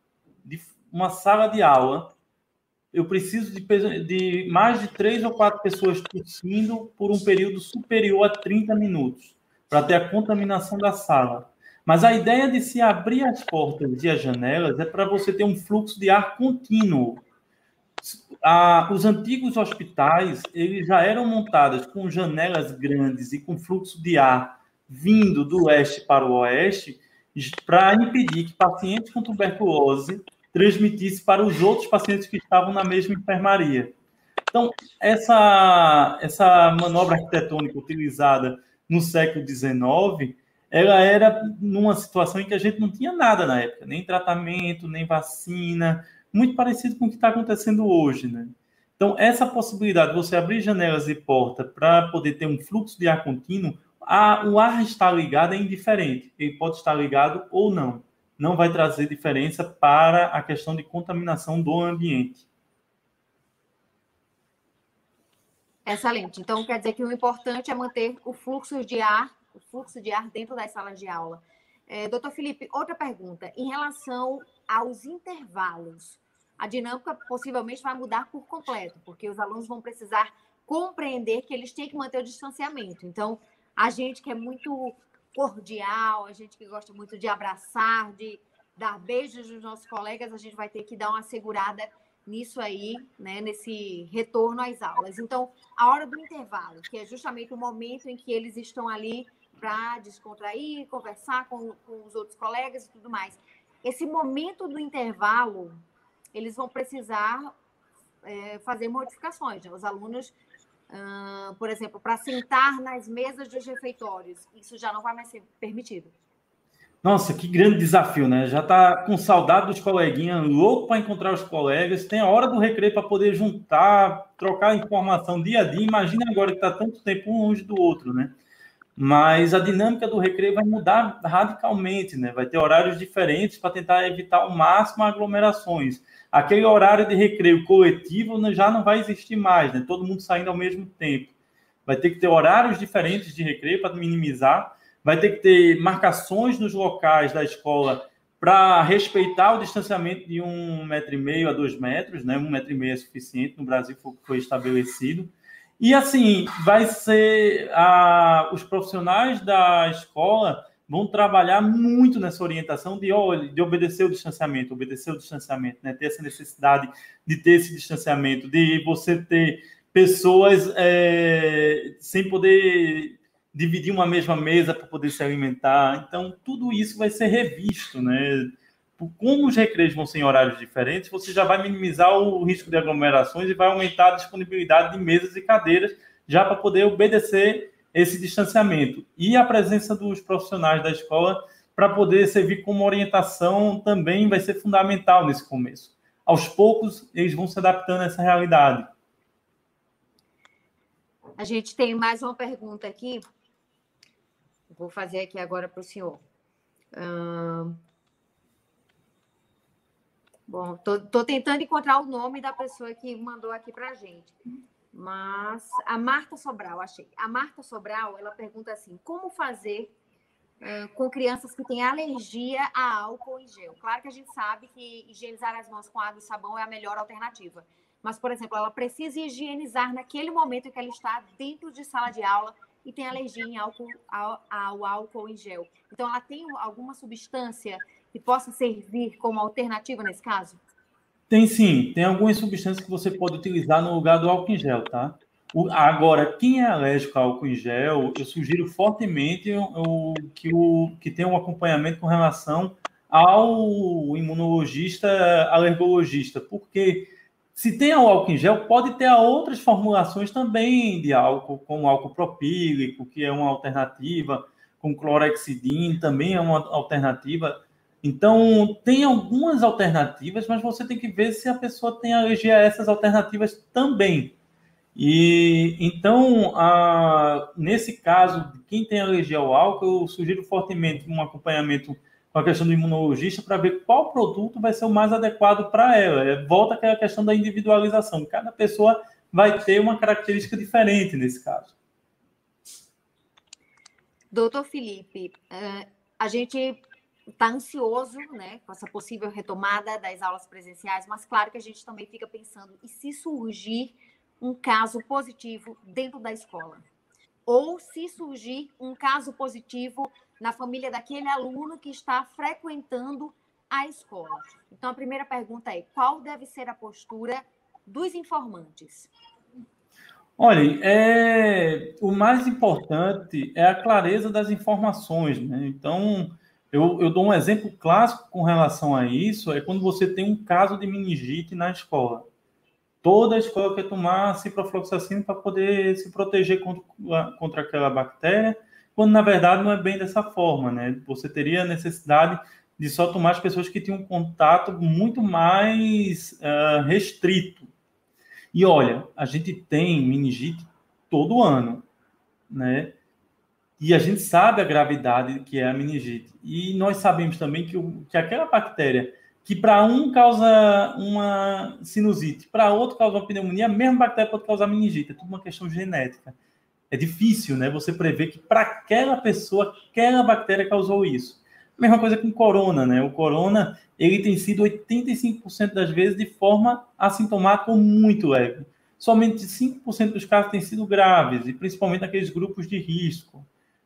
de, uma sala de aula, eu preciso de, de mais de três ou quatro pessoas tossindo por um período superior a 30 minutos, para ter a contaminação da sala. Mas a ideia de se abrir as portas e as janelas é para você ter um fluxo de ar contínuo. os antigos hospitais eles já eram montados com janelas grandes e com fluxo de ar vindo do leste para o oeste para impedir que pacientes com tuberculose transmitisse para os outros pacientes que estavam na mesma enfermaria. Então, essa, essa manobra arquitetônica utilizada no século XIX, ela era numa situação em que a gente não tinha nada na época, nem tratamento, nem vacina, muito parecido com o que está acontecendo hoje, né? Então, essa possibilidade de você abrir janelas e porta para poder ter um fluxo de ar contínuo, a, o ar estar ligado é indiferente. Ele pode estar ligado ou não não vai trazer diferença para a questão de contaminação do ambiente. Excelente. Então, quer dizer que o importante é manter o fluxo de ar, o fluxo de ar dentro das salas de aula. É, doutor Felipe, outra pergunta. Em relação aos intervalos, a dinâmica possivelmente vai mudar por completo, porque os alunos vão precisar compreender que eles têm que manter o distanciamento. Então, a gente que é muito cordial, a gente que gosta muito de abraçar, de dar beijos nos nossos colegas, a gente vai ter que dar uma segurada nisso aí, né, nesse retorno às aulas. Então, a hora do intervalo, que é justamente o momento em que eles estão ali para descontrair, conversar com, com os outros colegas e tudo mais. Esse momento do intervalo, eles vão precisar é, fazer modificações. Né? Os alunos Por exemplo, para sentar nas mesas dos refeitórios. Isso já não vai mais ser permitido. Nossa, que grande desafio, né? Já está com saudade dos coleguinhas, louco para encontrar os colegas. Tem a hora do recreio para poder juntar, trocar informação dia a dia. Imagina agora que está tanto tempo um longe do outro, né? Mas a dinâmica do recreio vai mudar radicalmente, né? Vai ter horários diferentes para tentar evitar ao máximo aglomerações aquele horário de recreio coletivo já não vai existir mais, né? Todo mundo saindo ao mesmo tempo. Vai ter que ter horários diferentes de recreio para minimizar. Vai ter que ter marcações nos locais da escola para respeitar o distanciamento de um metro e meio a dois metros, né? Um metro e meio é suficiente. No Brasil foi estabelecido. E assim, vai ser a, os profissionais da escola vão trabalhar muito nessa orientação de, de obedecer o distanciamento, obedecer o distanciamento, né? ter essa necessidade de ter esse distanciamento, de você ter pessoas é, sem poder dividir uma mesma mesa para poder se alimentar. Então, tudo isso vai ser revisto, né? Como os recreios vão ser em horários diferentes, você já vai minimizar o risco de aglomerações e vai aumentar a disponibilidade de mesas e cadeiras já para poder obedecer esse distanciamento e a presença dos profissionais da escola para poder servir como orientação também vai ser fundamental nesse começo. Aos poucos, eles vão se adaptando a essa realidade. A gente tem mais uma pergunta aqui. Vou fazer aqui agora para o senhor. Bom, estou tentando encontrar o nome da pessoa que mandou aqui para a gente. Mas a Marta Sobral, achei. A Marta Sobral, ela pergunta assim: como fazer com crianças que têm alergia a álcool em gel? Claro que a gente sabe que higienizar as mãos com água e sabão é a melhor alternativa. Mas, por exemplo, ela precisa higienizar naquele momento em que ela está dentro de sala de aula e tem alergia em álcool, ao, ao álcool em gel. Então, ela tem alguma substância que possa servir como alternativa nesse caso? Tem sim, tem algumas substâncias que você pode utilizar no lugar do álcool em gel, tá? O, agora, quem é alérgico ao álcool em gel, eu sugiro fortemente o, que, o, que tenha um acompanhamento com relação ao imunologista alergologista, porque Se tem o álcool em gel, pode ter outras formulações também de álcool, como álcool propílico, que é uma alternativa, com clorexidina também é uma alternativa. Então, tem algumas alternativas, mas você tem que ver se a pessoa tem alergia a essas alternativas também. E então, a, nesse caso, quem tem alergia ao álcool, eu sugiro fortemente um acompanhamento com a questão do imunologista para ver qual produto vai ser o mais adequado para ela. É, volta aquela questão da individualização. Cada pessoa vai ter uma característica diferente nesse caso. Doutor Felipe, é, a gente está ansioso né, com essa possível retomada das aulas presenciais, mas claro que a gente também fica pensando, e se surgir um caso positivo dentro da escola? Ou se surgir um caso positivo na família daquele aluno que está frequentando a escola. Então, a primeira pergunta é: qual deve ser a postura dos informantes? Olha, é, o mais importante é a clareza das informações. Né? Então, eu, eu dou um exemplo clássico com relação a isso: é quando você tem um caso de meningite na escola. Toda a escola quer tomar ciprofloxacina para poder se proteger contra, contra aquela bactéria quando na verdade não é bem dessa forma, né? Você teria necessidade de só tomar as pessoas que tinham um contato muito mais uh, restrito. E olha, a gente tem meningite todo ano, né? E a gente sabe a gravidade que é a meningite. E nós sabemos também que, o, que aquela bactéria que para um causa uma sinusite, para outro causa uma pneumonia, a mesma bactéria pode causar meningite. É tudo uma questão genética é difícil, né? Você prever que para aquela pessoa, aquela bactéria causou isso. Mesma coisa com corona, né? O corona, ele tem sido 85% das vezes de forma assintomática ou muito leve. Somente 5% dos casos têm sido graves, e principalmente naqueles grupos de risco.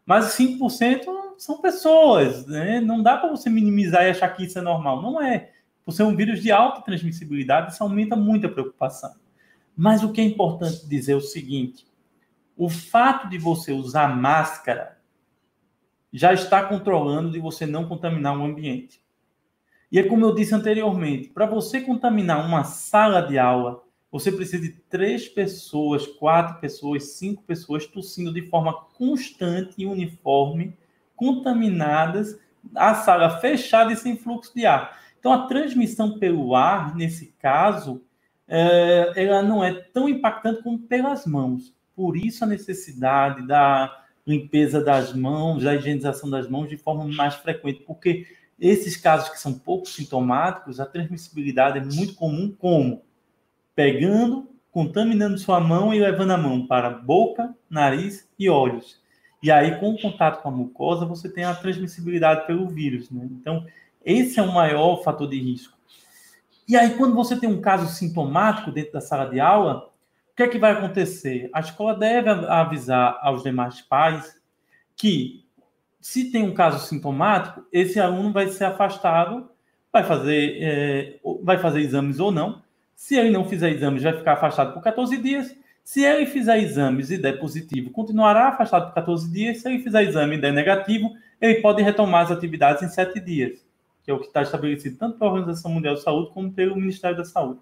Mas 5% são pessoas, né? Não dá para você minimizar e achar que isso é normal. Não é. Por ser um vírus de alta transmissibilidade, isso aumenta muito a preocupação. Mas o que é importante dizer é o seguinte: o fato de você usar máscara já está controlando de você não contaminar o ambiente. E é como eu disse anteriormente, para você contaminar uma sala de aula, você precisa de três pessoas, quatro pessoas, cinco pessoas tossindo de forma constante e uniforme, contaminadas, a sala fechada e sem fluxo de ar. Então, a transmissão pelo ar, nesse caso, é, ela não é tão impactante como pelas mãos. Por isso a necessidade da limpeza das mãos, da higienização das mãos de forma mais frequente, porque esses casos que são pouco sintomáticos, a transmissibilidade é muito comum como pegando, contaminando sua mão e levando a mão para boca, nariz e olhos. E aí, com o contato com a mucosa, você tem a transmissibilidade pelo vírus. Né? Então, esse é o maior fator de risco. E aí, quando você tem um caso sintomático dentro da sala de aula, que é que vai acontecer? A escola deve avisar aos demais pais que, se tem um caso sintomático, esse aluno vai ser afastado, vai fazer, é, vai fazer exames ou não. Se ele não fizer exames, vai ficar afastado por 14 dias. Se ele fizer exames e der positivo, continuará afastado por 14 dias. Se ele fizer exame e der negativo, ele pode retomar as atividades em 7 dias, que é o que está estabelecido tanto pela Organização Mundial de Saúde como pelo Ministério da Saúde.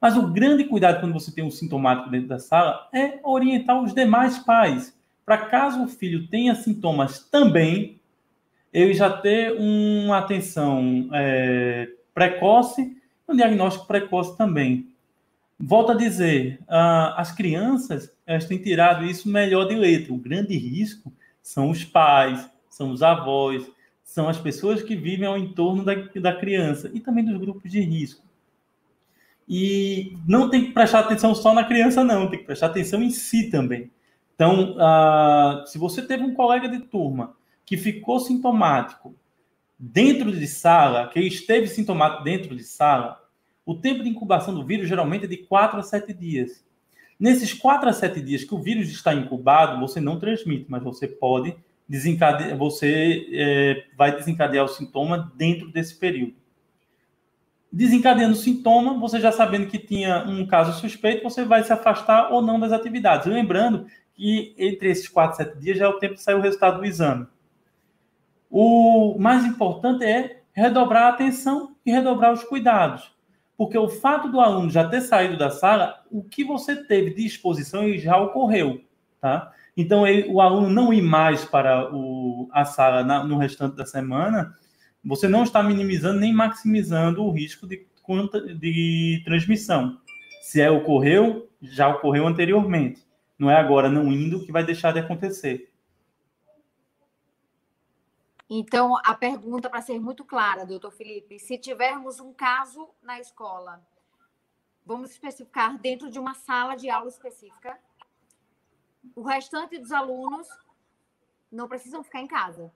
Mas o grande cuidado quando você tem um sintomático dentro da sala é orientar os demais pais, para caso o filho tenha sintomas também, ele já ter uma atenção é, precoce, um diagnóstico precoce também. Volto a dizer, uh, as crianças elas têm tirado isso melhor de letra. O grande risco são os pais, são os avós, são as pessoas que vivem ao entorno da, da criança e também dos grupos de risco. E não tem que prestar atenção só na criança, não, tem que prestar atenção em si também. Então, uh, se você teve um colega de turma que ficou sintomático dentro de sala, que esteve sintomático dentro de sala, o tempo de incubação do vírus geralmente é de 4 a 7 dias. Nesses 4 a 7 dias que o vírus está incubado, você não transmite, mas você pode desencadear, você é, vai desencadear o sintoma dentro desse período desencadeando sintoma, você já sabendo que tinha um caso suspeito, você vai se afastar ou não das atividades. Lembrando que entre esses 4 7 dias já é o tempo de sair o resultado do exame. O mais importante é redobrar a atenção e redobrar os cuidados. Porque o fato do aluno já ter saído da sala, o que você teve de exposição já ocorreu, tá? Então, ele, o aluno não ir mais para o, a sala na, no restante da semana, você não está minimizando nem maximizando o risco de, de transmissão. Se é ocorreu, já ocorreu anteriormente. Não é agora não indo que vai deixar de acontecer. Então, a pergunta, para ser muito clara, doutor Felipe, se tivermos um caso na escola, vamos especificar dentro de uma sala de aula específica, o restante dos alunos não precisam ficar em casa.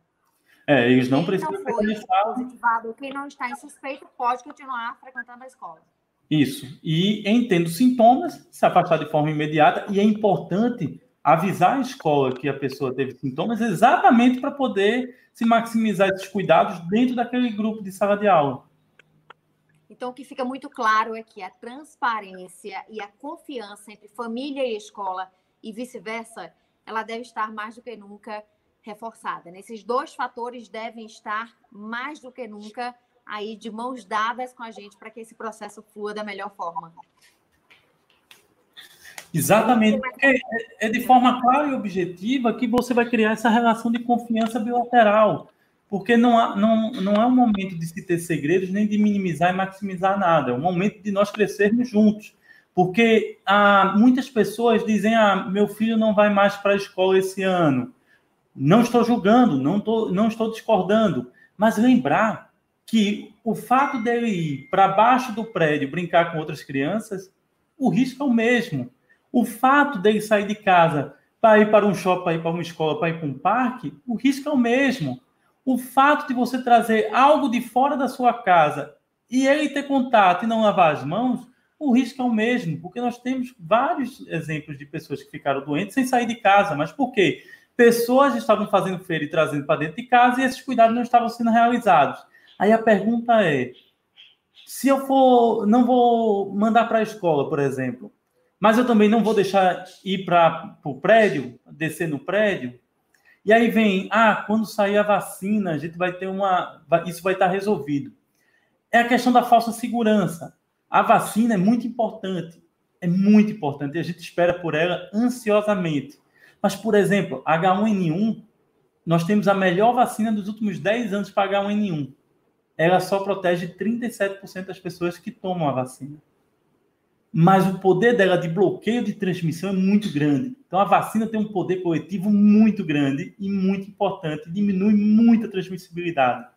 É, eles não quem precisam não foi positivado, quem não está em suspeito pode continuar frequentando a escola. Isso. E em tendo sintomas, se afastar de forma imediata. E é importante avisar a escola que a pessoa teve sintomas exatamente para poder se maximizar esses cuidados dentro daquele grupo de sala de aula. Então, o que fica muito claro é que a transparência e a confiança entre família e escola e vice-versa, ela deve estar mais do que nunca reforçada. Esses dois fatores devem estar mais do que nunca aí de mãos dadas com a gente para que esse processo flua da melhor forma. Exatamente, porque é, é de forma clara e objetiva que você vai criar essa relação de confiança bilateral, porque não, há, não, não é um momento de se ter segredos, nem de minimizar e maximizar nada, é um momento de nós crescermos juntos, porque ah, muitas pessoas dizem, ah, meu filho não vai mais para a escola esse ano, não estou julgando, não, tô, não estou discordando, mas lembrar que o fato dele ir para baixo do prédio brincar com outras crianças, o risco é o mesmo. O fato dele sair de casa para ir para um shopping, para ir para uma escola, para ir para um parque, o risco é o mesmo. O fato de você trazer algo de fora da sua casa e ele ter contato e não lavar as mãos, o risco é o mesmo, porque nós temos vários exemplos de pessoas que ficaram doentes sem sair de casa. Mas por quê? Pessoas estavam fazendo feira e trazendo para dentro de casa e esses cuidados não estavam sendo realizados. Aí a pergunta é: se eu for, não vou mandar para a escola, por exemplo, mas eu também não vou deixar ir para o prédio, descer no prédio. E aí vem, ah, quando sair a vacina, a gente vai ter uma. Isso vai estar resolvido. É a questão da falsa segurança. A vacina é muito importante. É muito importante. E a gente espera por ela ansiosamente. Mas, por exemplo, H1N1, nós temos a melhor vacina dos últimos 10 anos para H1N1. Ela só protege 37% das pessoas que tomam a vacina mas o poder dela de bloqueio de transmissão é muito grande. Então a vacina tem um poder coletivo muito grande e muito importante, diminui muito a transmissibilidade.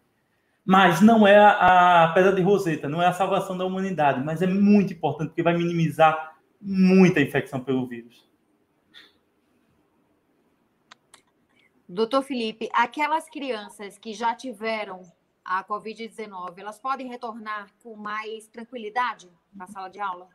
Mas não é a, a pedra de Roseta, não é a salvação da humanidade, mas é muito importante porque vai minimizar muita infecção pelo vírus. Doutor Felipe, aquelas crianças que já tiveram a Covid-19, elas podem retornar com mais tranquilidade na sala de aula?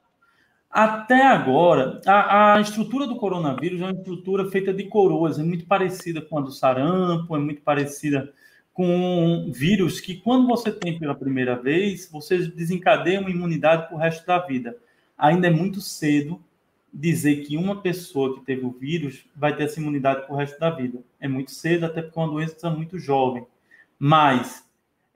Até agora, a, a, estrutura do coronavírus é uma estrutura feita de coroas, é muito parecida com a do sarampo, é muito parecida com vírus que, quando você tem pela primeira vez, você desencadeia uma imunidade para o resto da vida. Ainda é muito cedo dizer que uma pessoa que teve o vírus vai ter essa imunidade para o resto da vida. É muito cedo, até porque é uma doença muito jovem. Mas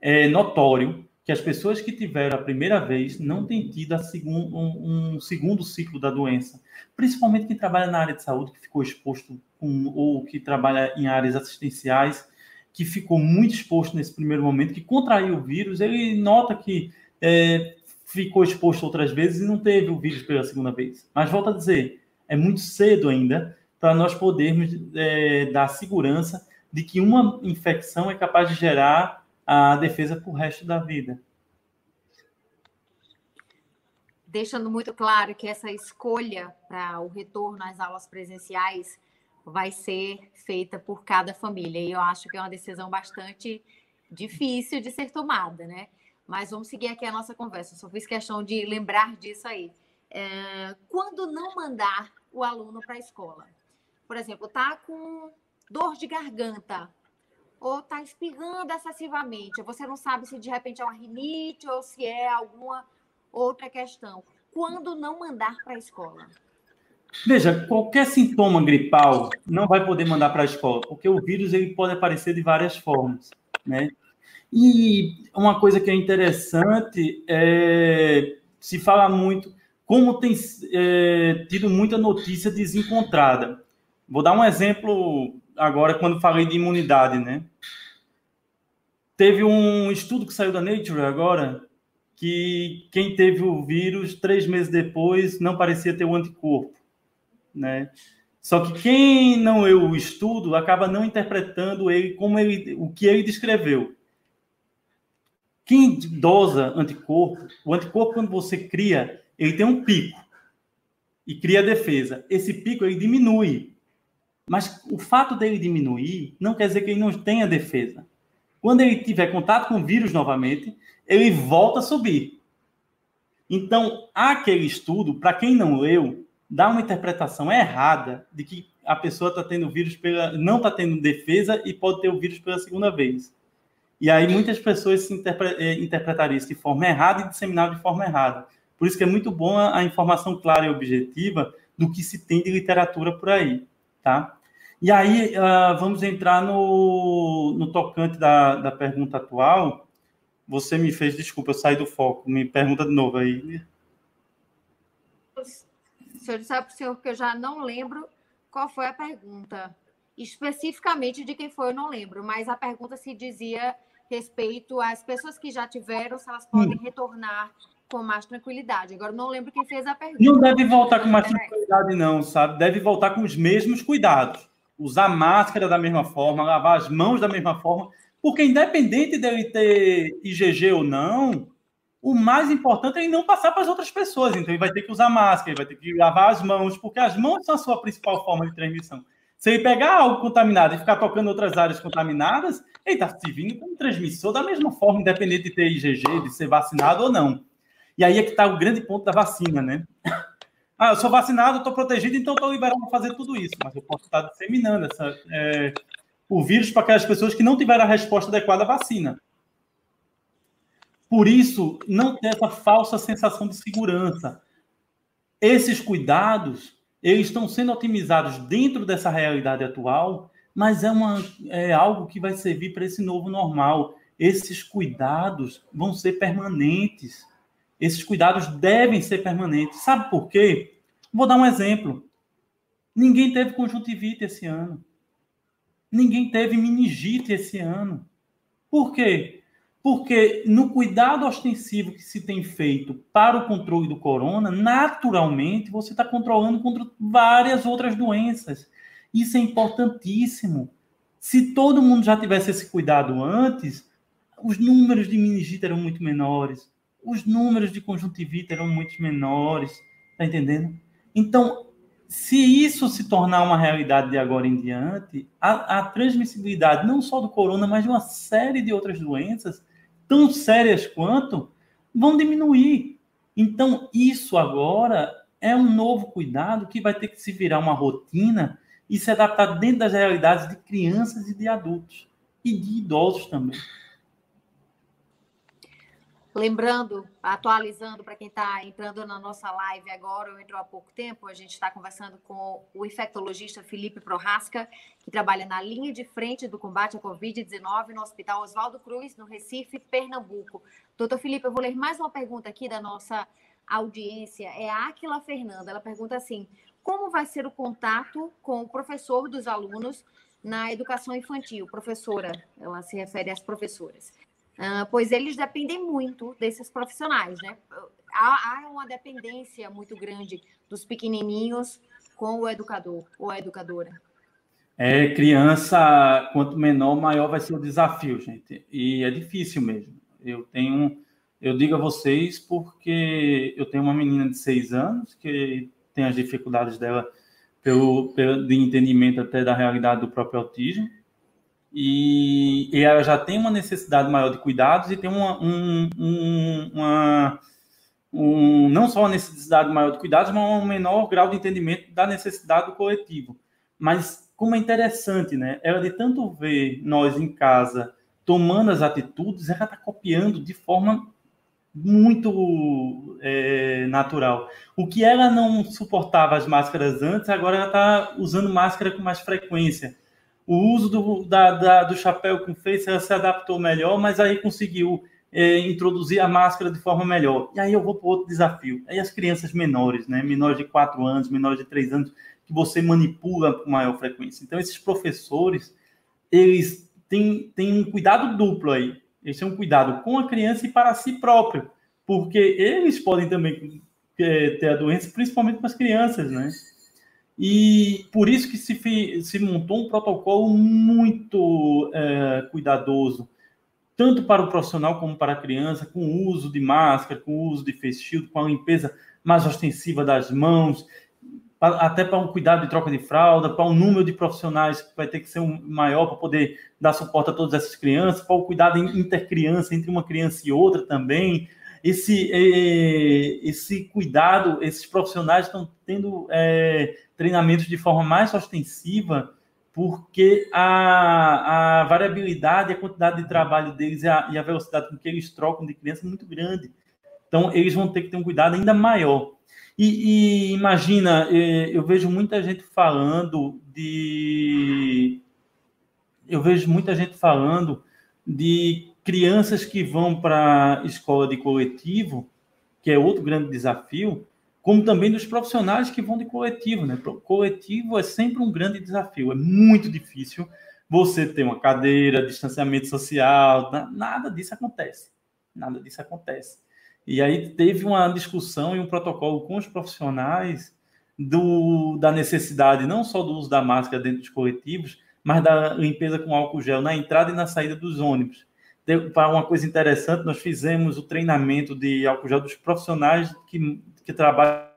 é notório que as pessoas que tiveram a primeira vez não têm tido segun, um, um, segundo ciclo da doença. Principalmente quem trabalha na área de saúde, que ficou exposto, com, ou que trabalha em áreas assistenciais, que ficou muito exposto nesse primeiro momento, que contraiu o vírus, ele nota que é, ficou exposto outras vezes e não teve o vírus pela segunda vez. Mas volto a dizer, é muito cedo ainda para nós podermos é, dar segurança de que uma infecção é capaz de gerar a defesa para o resto da vida. Deixando muito claro que essa escolha para o retorno às aulas presenciais vai ser feita por cada família. E eu acho que é uma decisão bastante difícil de ser tomada, né? Mas vamos seguir aqui a nossa conversa. só fiz questão de lembrar disso aí. É, quando não mandar o aluno para a escola? Por exemplo, tá com dor de garganta, ou está espirrando excessivamente. Você não sabe se de repente é uma rinite ou se é alguma outra questão. Quando não mandar para a escola? Veja, qualquer sintoma gripal não vai poder mandar para a escola, porque o vírus ele pode aparecer de várias formas, né? E uma coisa que é interessante é se fala muito, como tem é, tido muita notícia desencontrada. Vou dar um exemplo agora quando falei de imunidade, né? Teve um estudo que saiu da Nature agora que quem teve o vírus três meses depois não parecia ter o anticorpo, né? Só que quem não leu o estudo acaba não interpretando ele como ele, o que ele descreveu. Quem dosa anticorpo, o anticorpo quando você cria, ele tem um pico e cria defesa. Esse pico ele diminui. Mas o fato dele diminuir não quer dizer que ele não tenha defesa. Quando ele tiver contato com o vírus novamente, ele volta a subir. Então, aquele estudo, para quem não leu, dá uma interpretação errada de que a pessoa está tendo vírus pela, não está tendo defesa e pode ter o vírus pela segunda vez. E aí muitas pessoas se interpre, eh, interpretariam isso de forma errada e disseminaram de forma errada. Por isso que é muito bom a, a informação clara e objetiva do que se tem de literatura por aí, tá? E aí uh, vamos entrar no, no tocante da, da pergunta atual. Você me fez, desculpa, eu saí do foco. Me pergunta de novo aí. Se eu disser para o senhor que eu já não lembro qual foi a pergunta. Especificamente de quem foi, eu não lembro, mas a pergunta se dizia respeito às pessoas que já tiveram, se elas podem hum. retornar com mais tranquilidade. Agora, não lembro quem fez a pergunta. Não deve voltar com mais tranquilidade, não, sabe? Deve voltar com os mesmos cuidados. Usar máscara da mesma forma, lavar as mãos da mesma forma, porque independente dele ter IgG ou não, o mais importante é ele não passar para as outras pessoas. Então, ele vai ter que usar máscara, ele vai ter que lavar as mãos, porque as mãos são a sua principal forma de transmissão. Se ele pegar algo contaminado e ficar tocando outras áreas contaminadas, ele está se vindo como transmissor da mesma forma, independente de ter IgG, de ser vacinado ou não. E aí é que está o grande ponto da vacina, né? Ah, eu sou vacinado, estou protegido, então estou liberado para fazer tudo isso. Mas eu posso estar disseminando essa, é, o vírus para aquelas pessoas que não tiveram a resposta adequada à vacina. Por isso, não ter essa falsa sensação de segurança. Esses cuidados, eles estão sendo otimizados dentro dessa realidade atual, mas é, uma, é algo que vai servir para esse novo normal. Esses cuidados vão ser permanentes. Esses cuidados devem ser permanentes. Sabe por quê? Vou dar um exemplo. Ninguém teve conjuntivite esse ano. Ninguém teve meningite esse ano. Por quê? Porque no cuidado ostensivo que se tem feito para o controle do corona, naturalmente você está controlando contra várias outras doenças. Isso é importantíssimo. Se todo mundo já tivesse esse cuidado antes, os números de meningite eram muito menores, os números de conjuntivite eram muito menores, tá entendendo? Então, se isso se tornar uma realidade de agora em diante, a, a transmissibilidade não só do corona, mas de uma série de outras doenças tão sérias quanto, vão diminuir. Então, isso agora é um novo cuidado que vai ter que se virar uma rotina e se adaptar dentro das realidades de crianças e de adultos e de idosos também. Lembrando, atualizando para quem está entrando na nossa live agora ou entrou há pouco tempo, a gente está conversando com o infectologista Felipe Prorasca, que trabalha na linha de frente do combate à Covid-19 no Hospital Oswaldo Cruz, no Recife, Pernambuco. Doutor Felipe, eu vou ler mais uma pergunta aqui da nossa audiência. É a Aquila Fernanda. Ela pergunta assim: como vai ser o contato com o professor dos alunos na educação infantil? Professora, ela se refere às professoras. Uh, pois eles dependem muito desses profissionais, né? Há, há, uma dependência muito grande dos pequenininhos com o educador ou a educadora. É, criança, quanto menor, maior vai ser o desafio, gente. E é difícil mesmo. Eu tenho, eu digo a vocês porque eu tenho uma menina de seis anos que tem as dificuldades dela pelo, pelo de entendimento até da realidade do próprio autismo e, e ela já tem uma necessidade maior de cuidados e tem uma, um, um, uma um, não só uma necessidade maior de cuidados, mas um menor grau de entendimento da necessidade do coletivo. Mas como é interessante, né? Ela de tanto ver nós em casa tomando as atitudes, ela está copiando de forma muito é, natural. O que ela não suportava as máscaras antes, agora ela está usando máscara com mais frequência o uso do, da, da, do chapéu com face ela se adaptou melhor, mas aí conseguiu é, introduzir a máscara de forma melhor. E aí eu vou para outro desafio. Aí as crianças menores, né, menores de 4 anos, menores de 3 anos, que você manipula com maior frequência. Então, esses professores, eles têm, têm um cuidado duplo aí. Eles têm um cuidado com a criança e para si próprio, porque eles podem também é, ter a doença, principalmente com as crianças, né? E por isso que se, se montou um protocolo muito é, cuidadoso, tanto para o profissional como para a criança, com o uso de máscara, com o uso de face shield, com a limpeza mais ostensiva das mãos, até para um cuidado de troca de fralda, para um número de profissionais que vai ter que ser um maior para poder dar suporte a todas essas crianças, para o cuidado intercriança entre uma criança e outra também. Esse, é, esse cuidado, esses profissionais estão tendo é, treinamentos de forma mais ostensiva, porque a, a variabilidade, a quantidade de trabalho deles e a, e a velocidade com que eles trocam de criança é muito grande. Então, eles vão ter que ter um cuidado ainda maior. E, e, imagina, é, eu vejo muita gente falando de. Eu vejo muita gente falando de crianças que vão para a escola de coletivo, que é outro grande desafio, como também dos profissionais que vão de coletivo. Né? Coletivo é sempre um grande desafio, é muito difícil você ter uma cadeira, distanciamento social, nada disso acontece. Nada disso acontece. E aí teve uma discussão e um protocolo com os profissionais do, da necessidade não só do uso da máscara dentro dos coletivos, mas da limpeza com álcool gel na entrada e na saída dos ônibus. Para uma coisa interessante, nós fizemos o treinamento de álcool gel dos profissionais que, que trabalham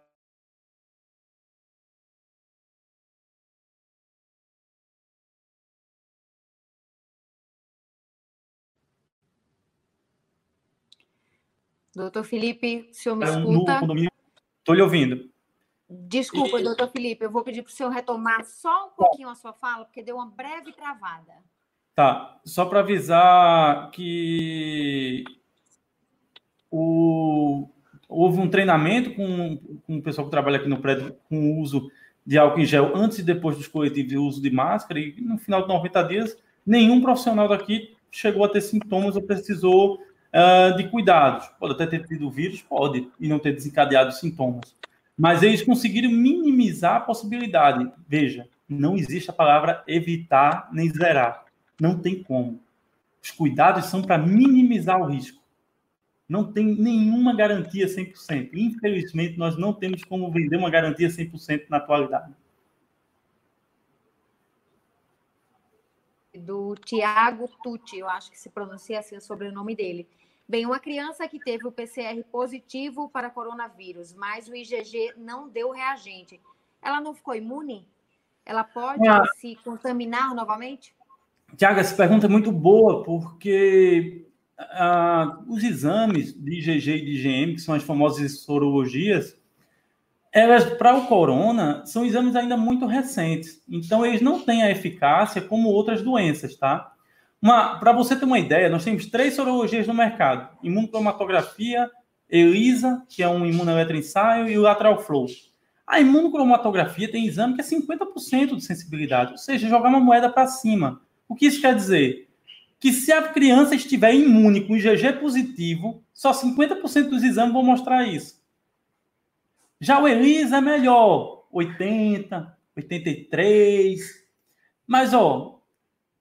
Doutor Felipe, o senhor me escuta? Estou lhe ouvindo. Desculpa, doutor Felipe, eu vou pedir para o senhor retomar só um pouquinho a sua fala, porque deu uma breve travada. Tá, só para avisar que o... houve um treinamento com, com o pessoal que trabalha aqui no prédio com o uso de álcool em gel antes e depois dos coletivos de uso de máscara, e no final de 90 dias, nenhum profissional daqui chegou a ter sintomas ou precisou uh, de cuidados. Pode até ter tido vírus, pode, e não ter desencadeado sintomas. Mas eles conseguiram minimizar a possibilidade. Veja, não existe a palavra evitar nem zerar. Não tem como. Os cuidados são para minimizar o risco. Não tem nenhuma garantia 100%. Infelizmente, nós não temos como vender uma garantia 100% na atualidade. Do Tiago Tucci, eu acho que se pronuncia assim o sobrenome dele. Bem, uma criança que teve o PCR positivo para coronavírus, mas o IgG não deu reagente, ela não ficou imune? Ela pode ah. se contaminar novamente? Tiago, essa pergunta é muito boa, porque ah, os exames de IgG e de IgM, que são as famosas sorologias, elas, para o corona, são exames ainda muito recentes. Então, eles não têm a eficácia como outras doenças, tá? Para você ter uma ideia, nós temos três sorologias no mercado: imunocromatografia, ELISA, que é um imunoeletroensaio, e o lateral flow. A imunocromatografia tem exame que é 50% de sensibilidade, ou seja, jogar uma moeda para cima. O que isso quer dizer? Que se a criança estiver imune com IgG positivo, só 50% dos exames vão mostrar isso. Já o ELISA é melhor, 80, 83. Mas, ó,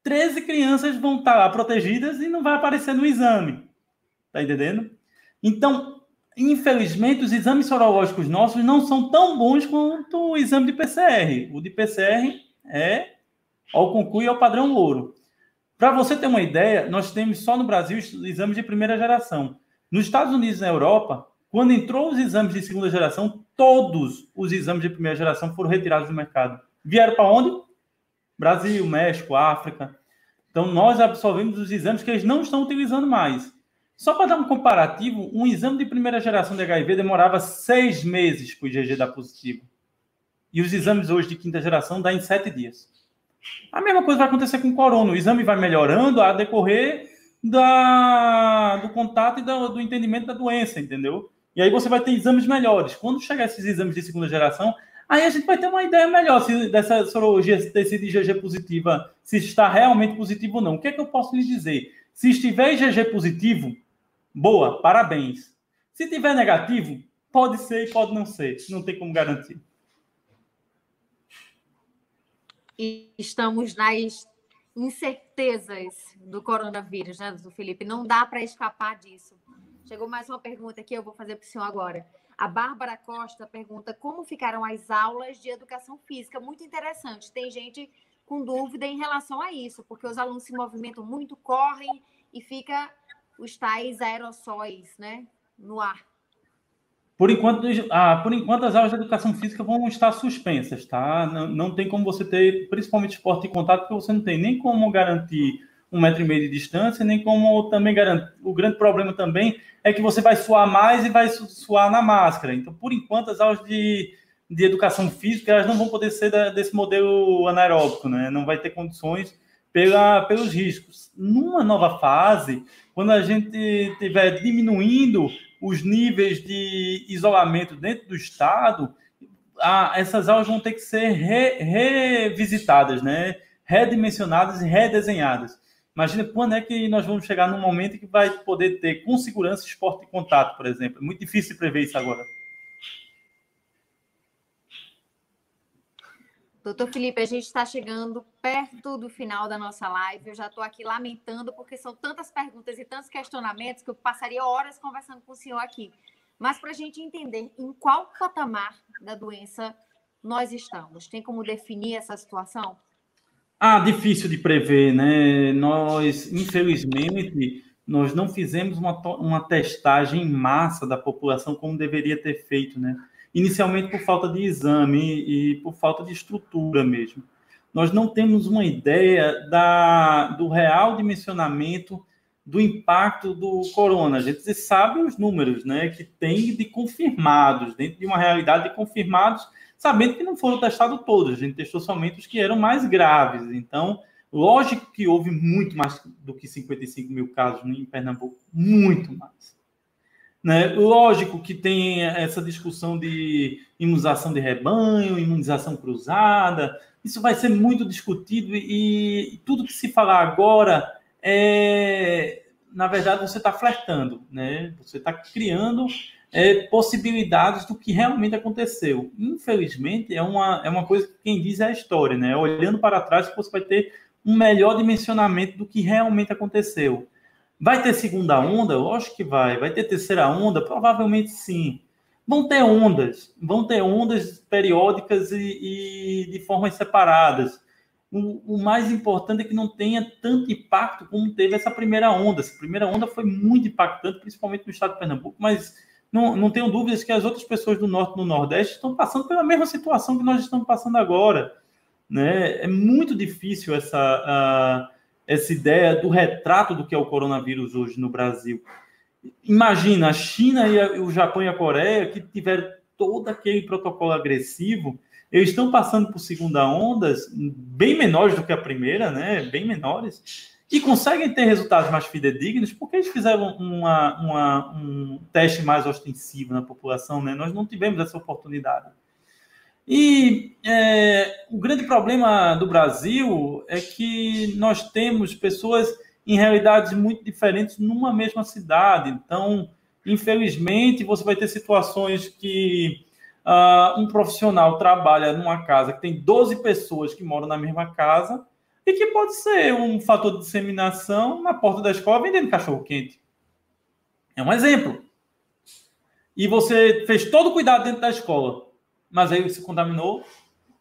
13 crianças vão estar lá protegidas e não vai aparecer no exame. Tá entendendo? Então, infelizmente, os exames sorológicos nossos não são tão bons quanto o exame de PCR. O de PCR é ao concluir ao padrão ouro. Para você ter uma ideia, nós temos só no Brasil exames de primeira geração. Nos Estados Unidos e na Europa, quando entrou os exames de segunda geração, todos os exames de primeira geração foram retirados do mercado. Vieram para onde? Brasil, México, África. Então, nós absorvemos os exames que eles não estão utilizando mais. Só para dar um comparativo, um exame de primeira geração de HIV demorava seis meses para o IgG dar positivo. E os exames hoje de quinta geração dá em sete dias. A mesma coisa vai acontecer com o corona. O exame vai melhorando a decorrer da, do contato e do, entendimento da doença, entendeu? E aí você vai ter exames melhores. Quando chegar esses exames de segunda geração, Aí a gente vai ter uma ideia melhor se dessa sorologia, ter sido IgG positiva, se está realmente positivo ou não. O que é que eu posso lhe dizer? Se estiver IgG positivo, boa, parabéns. Se tiver negativo, pode ser e pode não ser, não tem como garantir. E estamos nas incertezas do coronavírus, né, do Felipe? Não dá para escapar disso. Chegou mais uma pergunta que eu vou fazer para o senhor agora. A Bárbara Costa pergunta como ficaram as aulas de educação física. Muito interessante. Tem gente com dúvida em relação a isso, porque os alunos se movimentam muito, correm e fica os tais aerossóis né, no ar. Por enquanto, ah, por enquanto, as aulas de educação física vão estar suspensas, tá? Não, não tem como você ter, principalmente esporte de contato, porque você não tem nem como garantir um metro e meio de distância, nem como também garantir. O grande problema também é que você vai suar mais e vai suar na máscara. Então, por enquanto, as aulas de, de educação física elas não vão poder ser da, desse modelo anaeróbico, né? Não vai ter condições pela, pelos riscos. Numa nova fase, quando a gente estiver diminuindo os níveis de isolamento dentro do Estado, essas aulas vão ter que ser re, revisitadas, né? redimensionadas e redesenhadas. Imagina quando é que nós vamos chegar num momento que vai poder ter com segurança esporte de contato, por exemplo. É muito difícil prever isso agora. Doutor Felipe, a gente está chegando perto do final da nossa live. Eu já estou aqui lamentando, porque são tantas perguntas e tantos questionamentos que eu passaria horas conversando com o senhor aqui. Mas para a gente entender em qual patamar da doença nós estamos, tem como definir essa situação? Ah, difícil de prever, né? Nós, infelizmente, nós não fizemos uma, uma testagem em massa da população como deveria ter feito, né? Inicialmente por falta de exame e por falta de estrutura mesmo. Nós não temos uma ideia da, do real dimensionamento do impacto do corona. A gente sabe os números né, que tem de confirmados, dentro de uma realidade de confirmados, sabendo que não foram testados todos, a gente testou somente os que eram mais graves. Então, lógico que houve muito mais do que 55 mil casos em Pernambuco, muito mais. Né? Lógico que tem essa discussão de imunização de rebanho, imunização cruzada, isso vai ser muito discutido e, tudo que se falar agora é, na verdade, você está flertando, né? Você está criando é, possibilidades do que realmente aconteceu. Infelizmente, é uma, é uma coisa que quem diz é a história, né? Olhando para trás, você vai ter um melhor dimensionamento do que realmente aconteceu. Vai ter segunda onda? Lógico que vai. Vai ter terceira onda? Provavelmente sim. Vão ter ondas, vão ter ondas periódicas e, e de formas separadas. O, o, mais importante é que não tenha tanto impacto como teve essa primeira onda. Essa primeira onda foi muito impactante, principalmente no estado de Pernambuco, mas não, não tenho dúvidas que as outras pessoas do norte e do nordeste estão passando pela mesma situação que nós estamos passando agora. Né? É muito difícil essa. Essa ideia do retrato do que é o coronavírus hoje no Brasil. Imagina a China e o Japão e a Coreia que tiveram todo aquele protocolo agressivo, eles estão passando por segunda ondas bem menores do que a primeira, né? Bem menores e conseguem ter resultados mais fidedignos porque eles fizeram uma, uma, um teste mais ostensivo na população, né? Nós não tivemos essa oportunidade. E é, o grande problema do Brasil é que nós temos pessoas em realidades muito diferentes numa mesma cidade. Então, infelizmente, você vai ter situações que uh, um profissional trabalha numa casa que tem 12 pessoas que moram na mesma casa e que pode ser um fator de disseminação na porta da escola vendendo cachorro-quente. É um exemplo. E você fez todo o cuidado dentro da escola mas aí se contaminou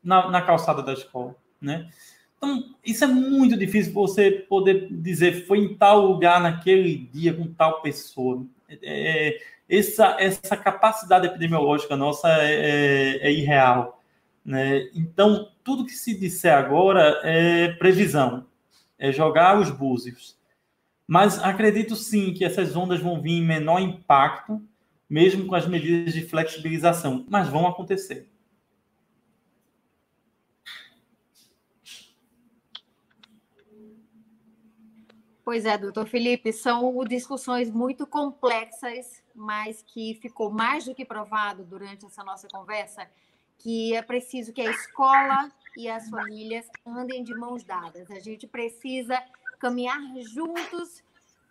na, na calçada da escola, né? Então, isso é muito difícil você poder dizer foi em tal lugar naquele dia com tal pessoa. É, é essa, essa capacidade epidemiológica nossa é, é, é, irreal. Né? Então, tudo que se disser agora é previsão, é jogar os búzios. Mas acredito sim que essas ondas vão vir em menor impacto mesmo com as medidas de flexibilização, mas vão acontecer. Pois é, doutor Felipe, são discussões muito complexas, mas que ficou mais do que provado durante essa nossa conversa que é preciso que a escola e as famílias andem de mãos dadas. A gente precisa caminhar juntos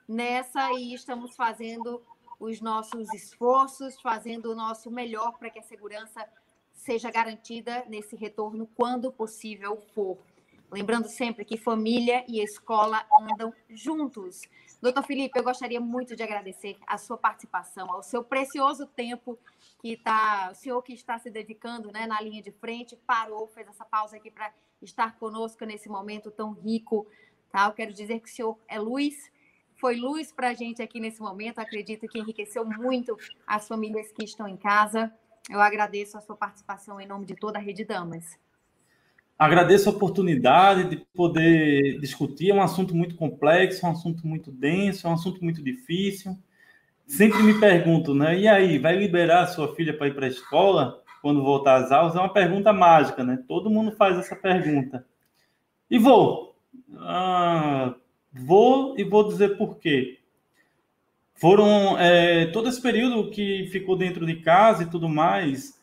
nessa e estamos fazendo os nossos esforços, fazendo o nosso melhor para que a segurança seja garantida nesse retorno quando possível for. Lembrando sempre que família e escola andam juntos. Doutor Felipe, eu gostaria muito de agradecer a sua participação, ao seu precioso tempo que tá, o senhor que está se dedicando né, na linha de frente, parou, fez essa pausa aqui para estar conosco nesse momento tão rico. Tá? Eu quero dizer que o senhor é luz, foi luz para a gente aqui nesse momento. Acredito que enriqueceu muito as famílias que estão em casa. Eu agradeço a sua participação em nome de toda a Rede Damas. Agradeço a oportunidade de poder discutir. É um assunto muito complexo, um assunto muito denso, é um assunto muito difícil. Sempre me pergunto, né? E aí, vai liberar a sua filha para ir para a escola quando voltar às aulas? É uma pergunta mágica, né? Todo mundo faz essa pergunta. E vou. Ah, vou e vou dizer por quê. Foram é, todo esse período que ficou dentro de casa e tudo mais,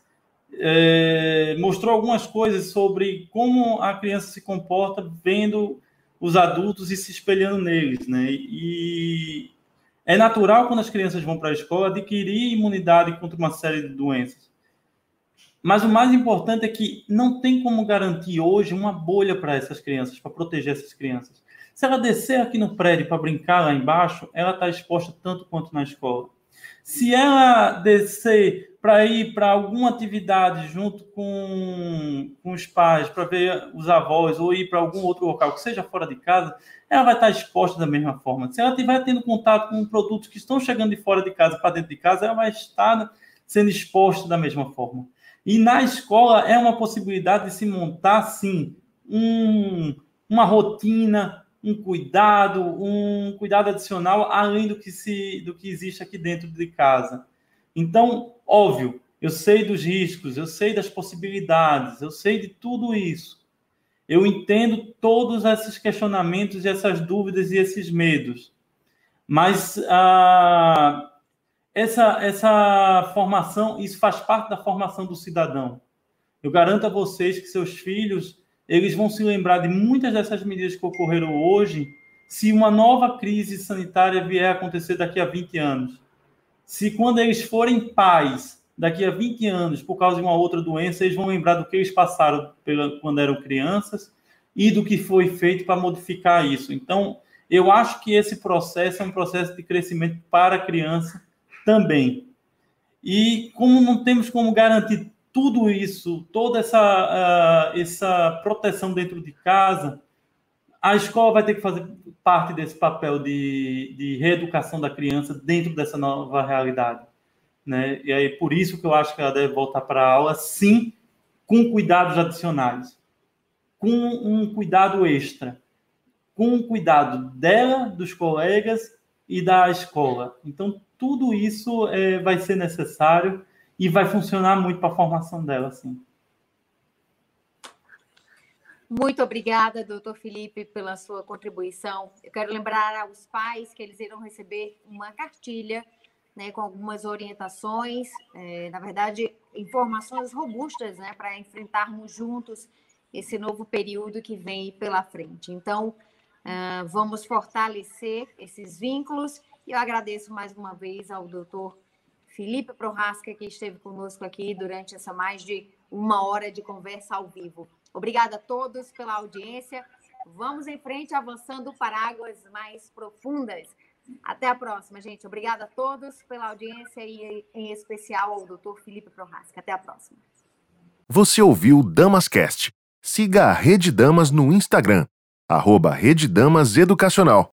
é, mostrou algumas coisas sobre como a criança se comporta vendo os adultos e se espelhando neles, né? E é natural quando as crianças vão para a escola adquirir imunidade contra uma série de doenças. Mas o mais importante é que não tem como garantir hoje uma bolha para essas crianças, para proteger essas crianças. Se ela descer aqui no prédio para brincar lá embaixo, ela está exposta tanto quanto na escola. Se ela descer para ir para alguma atividade junto com, com os pais, para ver os avós, ou ir para algum outro local que seja fora de casa, ela vai estar exposta da mesma forma. Se ela estiver tendo contato com produtos que estão chegando de fora de casa para dentro de casa, ela vai estar sendo exposta da mesma forma. E na escola é uma possibilidade de se montar, sim, um, uma rotina, um cuidado, um cuidado adicional além do que se do que existe aqui dentro de casa. Então, óbvio, eu sei dos riscos, eu sei das possibilidades, eu sei de tudo isso. Eu entendo todos esses questionamentos e essas dúvidas e esses medos. Mas ah, essa, essa formação, isso faz parte da formação do cidadão. Eu garanto a vocês que seus filhos eles vão se lembrar de muitas dessas medidas que ocorreram hoje se uma nova crise sanitária vier a acontecer daqui a 20 anos. Se quando eles forem pais daqui a 20 anos por causa de uma outra doença, eles vão lembrar do que eles passaram pela, quando eram crianças e do que foi feito para modificar isso. Então, eu acho que esse processo é um processo de crescimento para a criança também. E como não temos como garantir tudo isso, toda essa, uh, essa proteção dentro de casa, a escola vai ter que fazer parte desse papel de, de reeducação da criança dentro dessa nova realidade. Né? E aí, por isso que eu acho que ela deve voltar para a aula, sim, com cuidados adicionais, com um cuidado extra, com um cuidado dela, dos colegas e da escola. Então, tudo isso é, vai ser necessário e vai funcionar muito para a formação dela, sim. Muito obrigada, doutor Felipe, pela sua contribuição. Eu quero lembrar aos pais que eles irão receber uma cartilha né, com algumas orientações, é, na verdade, informações robustas né, para enfrentarmos juntos esse novo período que vem pela frente. Então, uh, vamos fortalecer esses vínculos e eu agradeço mais uma vez ao doutor Felipe Prohasca, que esteve conosco aqui durante essa mais de uma hora de conversa ao vivo. Obrigada a todos pela audiência. Vamos em frente, avançando para águas mais profundas. Até a próxima, gente. Obrigada a todos pela audiência e, em especial, ao doutor Felipe Prohasca. Até a próxima. Você ouviu Damascast. Siga a Rede Damas no Instagram, arroba Rede Damas Educacional.